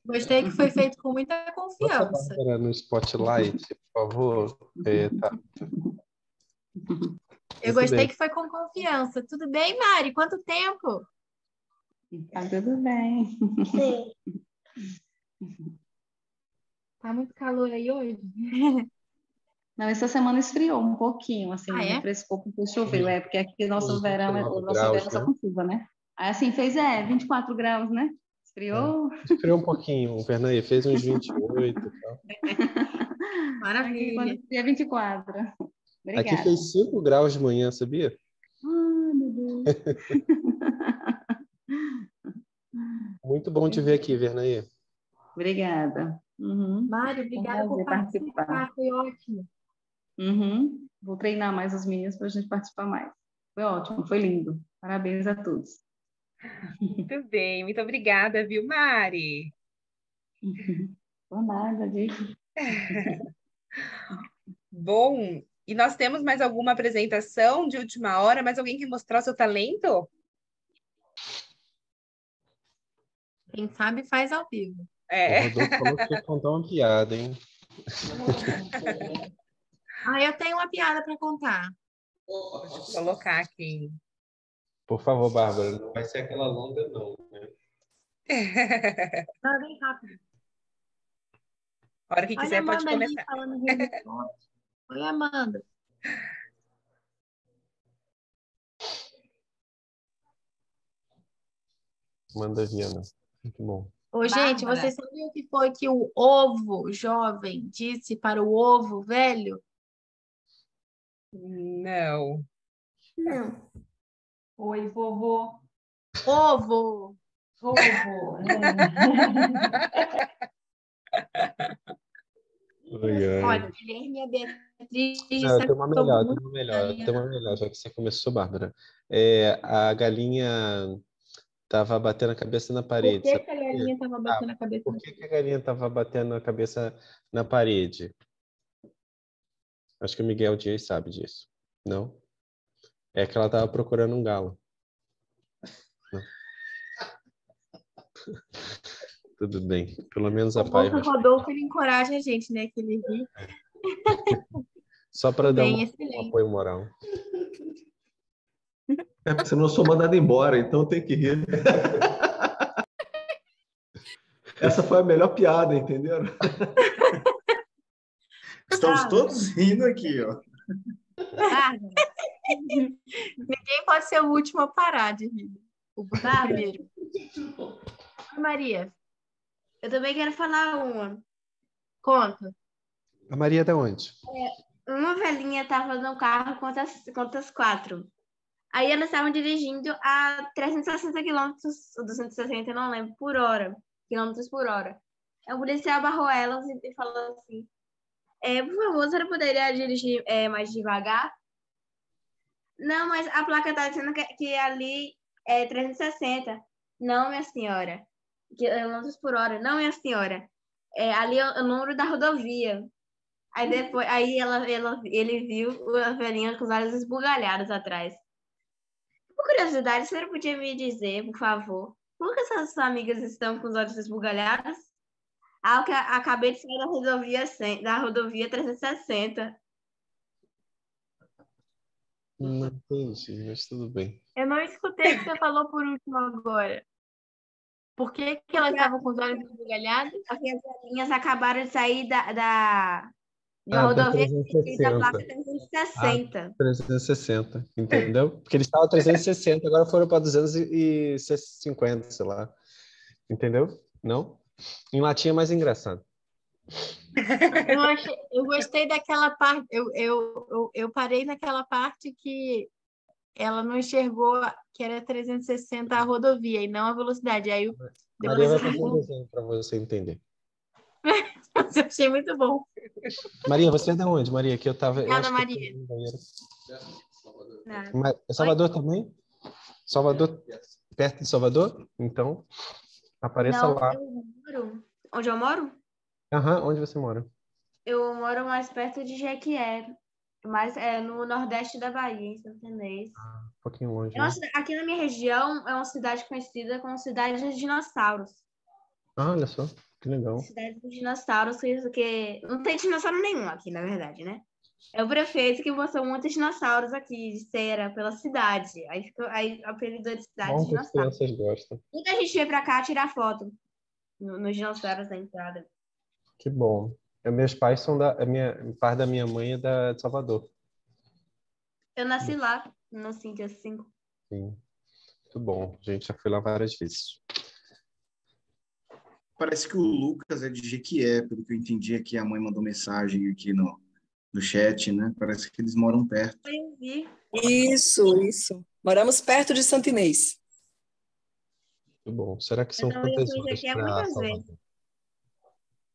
Speaker 4: Gostei que foi feito com muita confiança.
Speaker 5: Bárbara no spotlight, por favor. É, tá.
Speaker 4: Eu gostei
Speaker 5: bem.
Speaker 4: que foi com confiança. Tudo bem, Mari? Quanto tempo?
Speaker 12: Tá tudo bem.
Speaker 13: Sim.
Speaker 4: Tá muito calor aí hoje?
Speaker 12: Não, essa semana esfriou um pouquinho, assim,
Speaker 4: Ah, é?
Speaker 12: refrescou porque choveu, é, porque aqui nosso verão, é,
Speaker 5: 29
Speaker 12: o nosso
Speaker 5: graus,
Speaker 12: verão é só
Speaker 5: né?
Speaker 12: com chuva, né? Aí, assim, fez, é, 24 graus, né? Esfriou.
Speaker 5: Esfriou um pouquinho, o Fernando fez uns 28 e tal.
Speaker 12: Aqui,
Speaker 4: Maravilha.
Speaker 12: quando esfria, 24. Obrigada.
Speaker 5: Aqui fez 5 graus de manhã, sabia?
Speaker 12: Ai, meu Deus.
Speaker 5: Muito bom te ver aqui, Vernaí.
Speaker 12: Obrigada. Uhum.
Speaker 4: Mari, obrigada por participar.
Speaker 12: participar.
Speaker 4: Foi ótimo.
Speaker 12: Uhum. Vou treinar mais os meninos para a gente participar mais. Foi ótimo, foi lindo. Parabéns a todos.
Speaker 1: Muito bem, muito obrigada, viu, Mari?
Speaker 12: Por nada, digo.
Speaker 1: Bom, e nós temos mais alguma apresentação de última hora? Mais alguém que mostrar o seu talento?
Speaker 4: Quem sabe faz ao vivo.
Speaker 5: O
Speaker 1: É.
Speaker 5: Rodolfo falou que ia contar uma piada, hein?
Speaker 4: Ah, eu tenho uma piada para contar.
Speaker 1: Vou colocar aqui.
Speaker 5: Por favor, Bárbara, não vai ser aquela longa, não. Né?
Speaker 4: Não, bem rápido.
Speaker 1: A hora que
Speaker 4: Olha
Speaker 1: quiser
Speaker 4: a
Speaker 1: pode
Speaker 4: Amanda ali
Speaker 1: começar.
Speaker 4: Oi, Amanda.
Speaker 5: Manda Viana. Muito bom.
Speaker 4: Ô, gente,
Speaker 1: Bárbara.
Speaker 4: vocês sabiam o que foi que o ovo jovem disse para o ovo velho?
Speaker 1: Não.
Speaker 13: Não.
Speaker 8: Oi, vovô.
Speaker 4: Ovo!
Speaker 8: Vovô.
Speaker 5: Ai, ai.
Speaker 4: Olha, Guilherme e a Beatriz
Speaker 5: Não, tem uma melhor, tem uma melhor, tem uma melhor, já que você começou, Bárbara. É, a galinha estava batendo a cabeça na
Speaker 4: Por
Speaker 5: parede.
Speaker 4: que, que a galinha estava batendo a cabeça
Speaker 5: Por que, que a galinha estava batendo a cabeça na parede? Acho que o Miguel Dias sabe disso. Não? É que ela estava procurando um galo. Tudo bem. Pelo menos a pai.
Speaker 4: o Rodolfo ele encoraja a gente, né? Que ele ri.
Speaker 5: Só para dar um, um apoio moral.
Speaker 14: É, porque senão eu sou mandado embora, então tem que rir. Essa foi a melhor piada, entenderam?
Speaker 6: Estamos todos rindo aqui, ó.
Speaker 4: Bárbara. Ninguém pode ser o último a parar de rir. O primeiro. Oi, Maria,
Speaker 10: Eu também quero falar uma.
Speaker 4: conta.
Speaker 5: A Maria é da onde?
Speaker 10: Uma velhinha estava no carro com as, com as quatro. Aí elas estavam dirigindo a 360 quilômetros, ou 260, não lembro, por hora. Quilômetros por hora. O policial barrou elas e e falou assim: é, Por favor, você poderia dirigir é, mais devagar? Não, mas a placa está dizendo que, que ali é 360. Não, minha senhora. Quilômetros por hora. Não, minha senhora. É, ali é o número da rodovia. Aí depois, aí ela, ela, ele viu a velhinha com os olhos esbugalhados atrás. Por curiosidade, você podia me dizer, por favor, por que essas amigas estão com os olhos esbugalhados? Ah, eu acabei de sair da rodovia, 100 da rodovia 360.
Speaker 5: Não entendi, mas tudo bem.
Speaker 4: Eu não escutei o que você falou por último agora. Por que, que elas estavam com os olhos esbugalhados?
Speaker 10: Porque as velhinhas acabaram de sair da, da, uma
Speaker 5: Ah, da
Speaker 10: rodovia que diz a
Speaker 5: 360.
Speaker 10: placa 360.
Speaker 5: 360, entendeu? Porque eles estavam 360, agora foram para 250, sei lá. Entendeu? Não? Em latim é mais engraçado.
Speaker 4: Eu, achei- eu gostei daquela parte. Eu, eu, eu, eu parei naquela parte que ela não enxergou que era 360 a rodovia e não a velocidade. Aí eu,
Speaker 5: Maria
Speaker 4: depois
Speaker 5: vai
Speaker 4: eu,
Speaker 5: fazer um desenho para você entender.
Speaker 4: eu achei muito bom.
Speaker 5: Maria, você é de onde, Maria? Que eu tava.
Speaker 4: Obrigada,
Speaker 5: eu
Speaker 4: Maria.
Speaker 5: é Salvador também? Salvador. perto de Salvador? Então, apareça
Speaker 10: Não,
Speaker 5: lá.
Speaker 10: eu moro. Onde eu moro?
Speaker 5: Aham, onde você mora?
Speaker 10: Eu moro mais perto de Jequié, mas é no nordeste da Bahia, em Santo Inês.
Speaker 5: Um pouquinho longe,
Speaker 10: É
Speaker 5: né?
Speaker 10: aqui na minha região é uma cidade conhecida como cidade dos dinossauros.
Speaker 5: Ah, olha só, que legal.
Speaker 10: Cidade dos dinossauros, porque não tem dinossauro nenhum aqui, na verdade, né? É o prefeito que botou muitos dinossauros aqui de cera pela cidade. Aí, ficou, aí apelidou de cidade
Speaker 5: Bom que
Speaker 10: dinossauros.
Speaker 5: crianças gostam.
Speaker 10: Muita gente veio pra cá tirar foto no- nos dinossauros da entrada.
Speaker 5: Que bom. Eh, Meus pais são da... A minha... o pai da minha mãe é da... de Salvador.
Speaker 10: Eu nasci lá, no Cintia 5.
Speaker 5: Sim. Muito bom. A gente já foi lá várias vezes.
Speaker 6: Parece que o Lucas é de Jequié, pelo que eu entendi aqui, a mãe mandou mensagem aqui no, no chat, né? Parece que eles moram perto.
Speaker 10: Eu.
Speaker 15: Isso, isso. Moramos perto de Santo Inês.
Speaker 5: Muito bom. Será que são
Speaker 10: Então, eu
Speaker 5: quantas horas para
Speaker 10: muitas
Speaker 5: Salvador?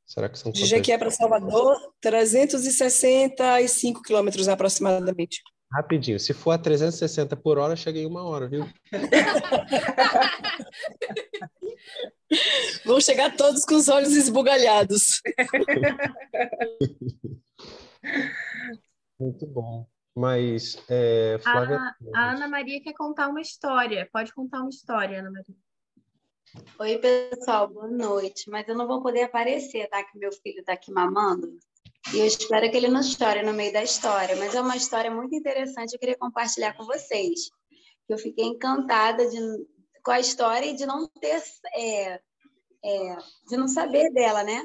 Speaker 5: Será que são
Speaker 15: De
Speaker 5: quantas
Speaker 15: Jequié para Salvador, 365 quilômetros aproximadamente.
Speaker 5: Rapidinho. Se for a 360 por hora, chega em uma hora, viu?
Speaker 15: Vão chegar todos com os olhos esbugalhados.
Speaker 5: Muito bom. Mas, é, Flávia...
Speaker 4: A, a Ana Maria quer contar uma história. Pode contar uma história, Ana Maria.
Speaker 16: Oi, pessoal, boa noite. Mas eu não vou poder aparecer, tá? Que meu filho tá aqui mamando. E eu espero que ele não chore no meio da história. Mas é uma história muito interessante, eu queria compartilhar com vocês. Eu fiquei encantada de, com a história e de não ter. é, é, de não saber dela, né?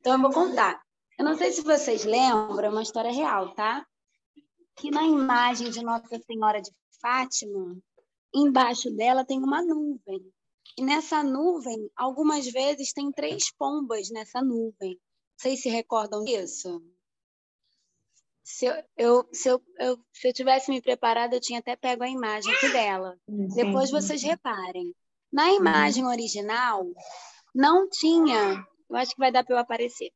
Speaker 16: Então eu vou contar. Eu não sei se vocês lembram, é uma história real, tá? Que na imagem de Nossa Senhora de Fátima, embaixo dela tem uma nuvem. E nessa nuvem, algumas vezes tem três pombas nessa nuvem. Vocês se recordam disso? Se eu, eu- se, eu, eu- se eu tivesse me preparado, eu tinha até pego a imagem aqui dela. Depois vocês reparem. Na imagem original, não tinha. Eu acho que vai dar para eu aparecer.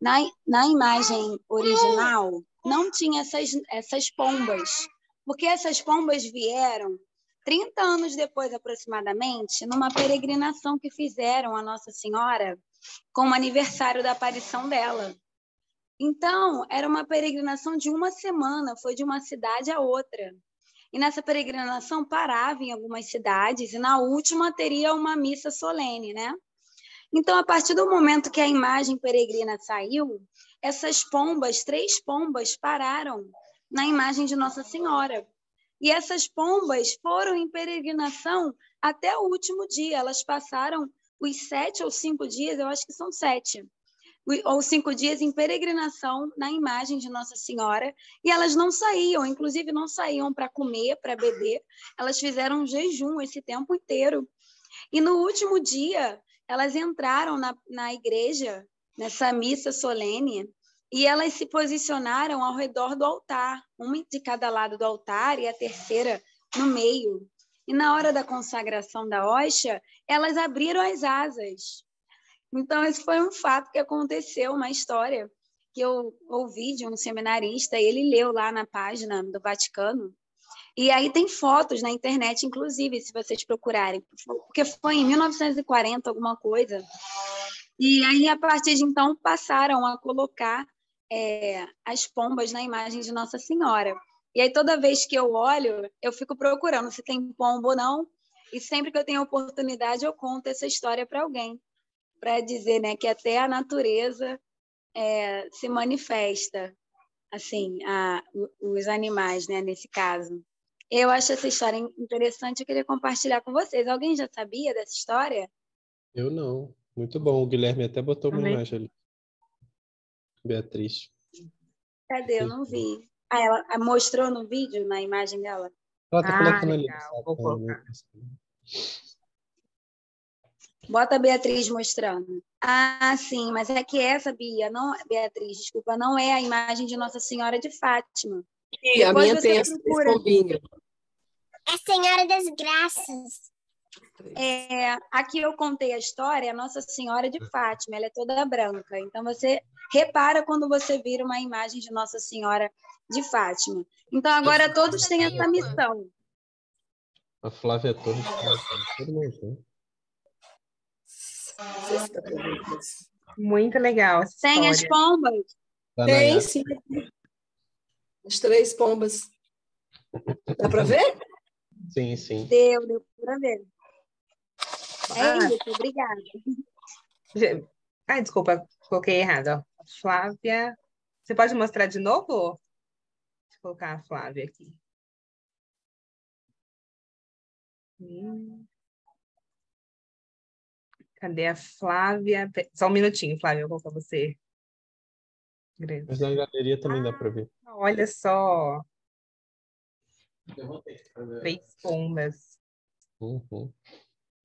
Speaker 16: Na, na imagem original, não tinha essas, essas pombas. Porque essas pombas vieram 30 anos depois, aproximadamente, numa peregrinação que fizeram a Nossa Senhora com o aniversário da aparição dela. Então, era uma peregrinação de uma semana, foi de uma cidade a outra. E nessa peregrinação parava em algumas cidades e na última teria uma missa solene, né? Então, a partir do momento que a imagem peregrina saiu, essas pombas, três pombas, pararam na imagem de Nossa Senhora. E essas pombas foram em peregrinação até o último dia. Elas passaram os sete ou cinco dias, eu acho que são sete, ou cinco dias em peregrinação na imagem de Nossa Senhora. E elas não saíam, inclusive não saíam para comer, para beber. Elas fizeram um jejum esse tempo inteiro. E no último dia, elas entraram na, na igreja, nessa missa solene, e elas se posicionaram ao redor do altar, uma de cada lado do altar e a terceira no meio. E na hora da consagração da hóstia, elas abriram as asas. Então, esse foi um fato que aconteceu, uma história que eu ouvi de um seminarista, e ele leu lá na página do Vaticano. E aí tem fotos na internet, inclusive, se vocês procurarem, porque foi em 1940, alguma coisa. E aí, a partir de então, passaram a colocar é, as pombas na imagem de Nossa Senhora. E aí, toda vez que eu olho, eu fico procurando se tem pombo ou não. E sempre que eu tenho oportunidade, eu conto essa história para alguém, para dizer né, que até a natureza é, se manifesta, assim, a, os animais, né, nesse caso. Eu acho essa história interessante, eu queria compartilhar com vocês. Alguém já sabia dessa história?
Speaker 5: Eu não. Muito bom. O Guilherme até botou uma
Speaker 10: Também.
Speaker 5: imagem ali. Beatriz.
Speaker 16: Cadê? Eu não vi. Ah, ela ah, mostrou no vídeo, na imagem dela?
Speaker 5: Ela tá
Speaker 16: Ah,
Speaker 5: colocando ali.
Speaker 16: Vou? Bota a Beatriz mostrando. Ah, sim, mas é que essa, Bia, não, Beatriz, desculpa, não é a imagem de Nossa Senhora de Fátima.
Speaker 15: E a minha tem essa
Speaker 16: procura.
Speaker 3: É Senhora das Graças.
Speaker 16: É, aqui eu contei a história, a Nossa Senhora de Fátima, ela é toda branca. Então você repara quando você vira uma imagem de Nossa Senhora de Fátima. Então agora todos têm essa missão.
Speaker 5: A Flávia Torres. Né?
Speaker 1: Muito legal
Speaker 16: Tem as pombas?
Speaker 5: Da
Speaker 15: Tem, sim. As três pombas. Dá para ver?
Speaker 5: Sim, sim.
Speaker 16: Deu, deu pra ver. É
Speaker 1: Ah.
Speaker 16: isso, obrigada.
Speaker 1: Ai, desculpa, coloquei errado. ó. Flávia. Você pode mostrar de novo? Deixa eu colocar a Flávia aqui. Hum. Cadê a Flávia? Só um minutinho, Flávia, eu vou colocar você. grande.
Speaker 5: Mas na galeria também dá para ver.
Speaker 1: Olha só, três pombas.
Speaker 5: Uhum.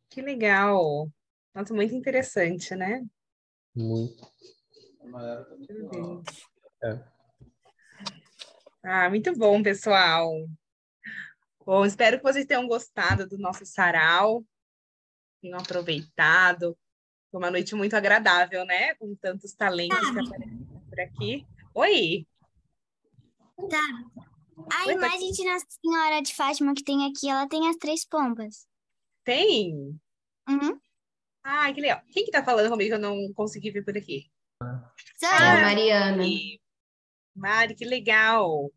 Speaker 1: Que legal. Nossa, muito interessante, né?
Speaker 5: Muito. É.
Speaker 1: Ah, muito bom, pessoal. Bom, espero que vocês tenham gostado do nosso sarau, tenham aproveitado. Foi uma noite muito agradável, né? Com tantos talentos que apareceram por aqui. Oi!
Speaker 17: Tá. A
Speaker 1: Oi,
Speaker 17: imagem de Nossa Senhora de Fátima que tem aqui, ela tem as três pombas.
Speaker 1: Tem?
Speaker 17: Uhum.
Speaker 1: Ah, que legal. Quem que tá falando comigo que eu não consegui ver por aqui?
Speaker 17: Sou
Speaker 4: É. Mariana.
Speaker 1: Mari, que legal.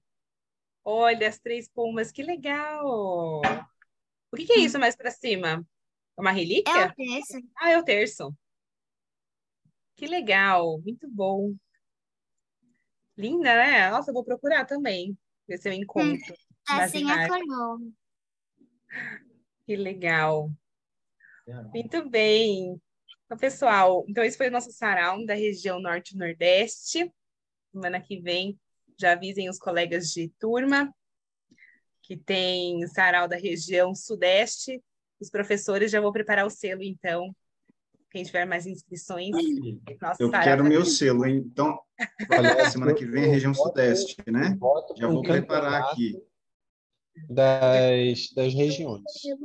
Speaker 1: Olha, as três pombas, que legal. O que que é isso mais para cima? É uma
Speaker 17: É
Speaker 1: relíquia?
Speaker 17: o terço.
Speaker 1: Ah, é o terço. Que legal, muito bom. Linda, né? Nossa, eu vou procurar também, ver se eu encontro
Speaker 17: Tá
Speaker 1: nas
Speaker 17: sem a
Speaker 1: imagens.
Speaker 17: coroa.
Speaker 1: Que legal. Muito bem. Então, pessoal, então esse foi o nosso sarau da região Norte e Nordeste. Semana que vem, já avisem os colegas de turma que tem sarau da região Sudeste. Os professores já vou preparar o selo, então. Quem tiver mais inscrições, nosso
Speaker 6: Eu
Speaker 1: sarau
Speaker 6: quero
Speaker 1: da
Speaker 6: meu
Speaker 1: região.
Speaker 6: selo, hein? Então,
Speaker 5: Olha,
Speaker 6: semana que vem, região sudeste, né? Já vou preparar aqui.
Speaker 5: Das, das regiões.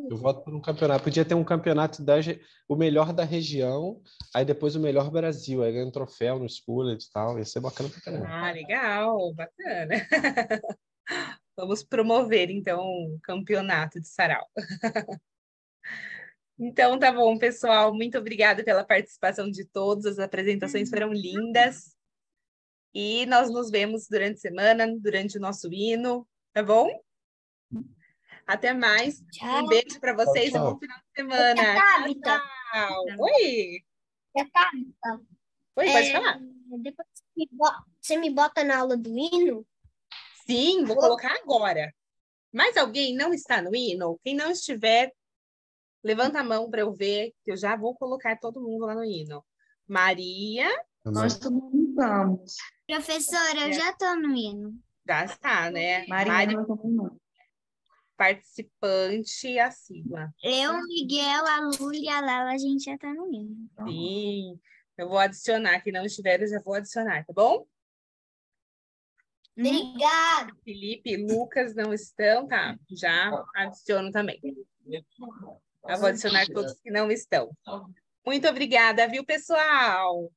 Speaker 5: Eu voto por um campeonato. Podia ter um campeonato das, o melhor da região, aí depois o melhor Brasil, aí ganha um troféu no School e tal. Ia ser bacana pra caramba.
Speaker 1: Ah, legal, bacana. Vamos promover, então, um campeonato de sarau. Então, tá bom, pessoal. Muito obrigada pela participação de todos. As apresentações foram lindas. E nós nos vemos durante a semana, durante o nosso hino, tá bom? Até mais. Um
Speaker 17: Tchau.
Speaker 1: beijo para vocês e
Speaker 5: Tchau,
Speaker 1: um
Speaker 5: tchau.
Speaker 1: bom final de semana.
Speaker 17: Tabita.
Speaker 1: Tchau. Oi.
Speaker 17: Tabita.
Speaker 1: Oi, pode
Speaker 17: É,
Speaker 1: falar.
Speaker 17: Depois você me bo- você me bota na aula do hino?
Speaker 1: Sim, vou colocar agora. Mais alguém não está no hino? Quem não estiver, levanta a mão para eu ver, que eu já vou colocar todo mundo lá no hino. Maria,
Speaker 12: Nós também vamos.
Speaker 17: Professora, eu já tô no hino.
Speaker 1: já está, né?
Speaker 12: Mariana
Speaker 1: Mari,
Speaker 12: também não.
Speaker 1: Participante assídua.
Speaker 17: Eu, Miguel, a Lu e a Lela, a gente já tá no hino.
Speaker 1: Sim, eu vou adicionar. Quem não estiver, eu já vou adicionar, tá bom?
Speaker 17: Obrigada.
Speaker 1: Felipe e Lucas não estão, tá? Já adiciono também. Eu vou adicionar todos que não estão. Muito obrigada, viu, pessoal?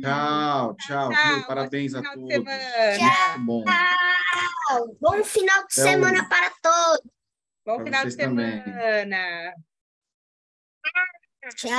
Speaker 6: Tchau, tchau.
Speaker 1: Tchau,
Speaker 6: viu? Parabéns a todos.
Speaker 1: semana.
Speaker 6: Muito bom.
Speaker 17: Tchau. Bom final de
Speaker 6: Até
Speaker 17: semana para todos.
Speaker 1: Bom
Speaker 6: Pra
Speaker 1: final de
Speaker 6: vocês também.
Speaker 1: semana.
Speaker 17: Tchau.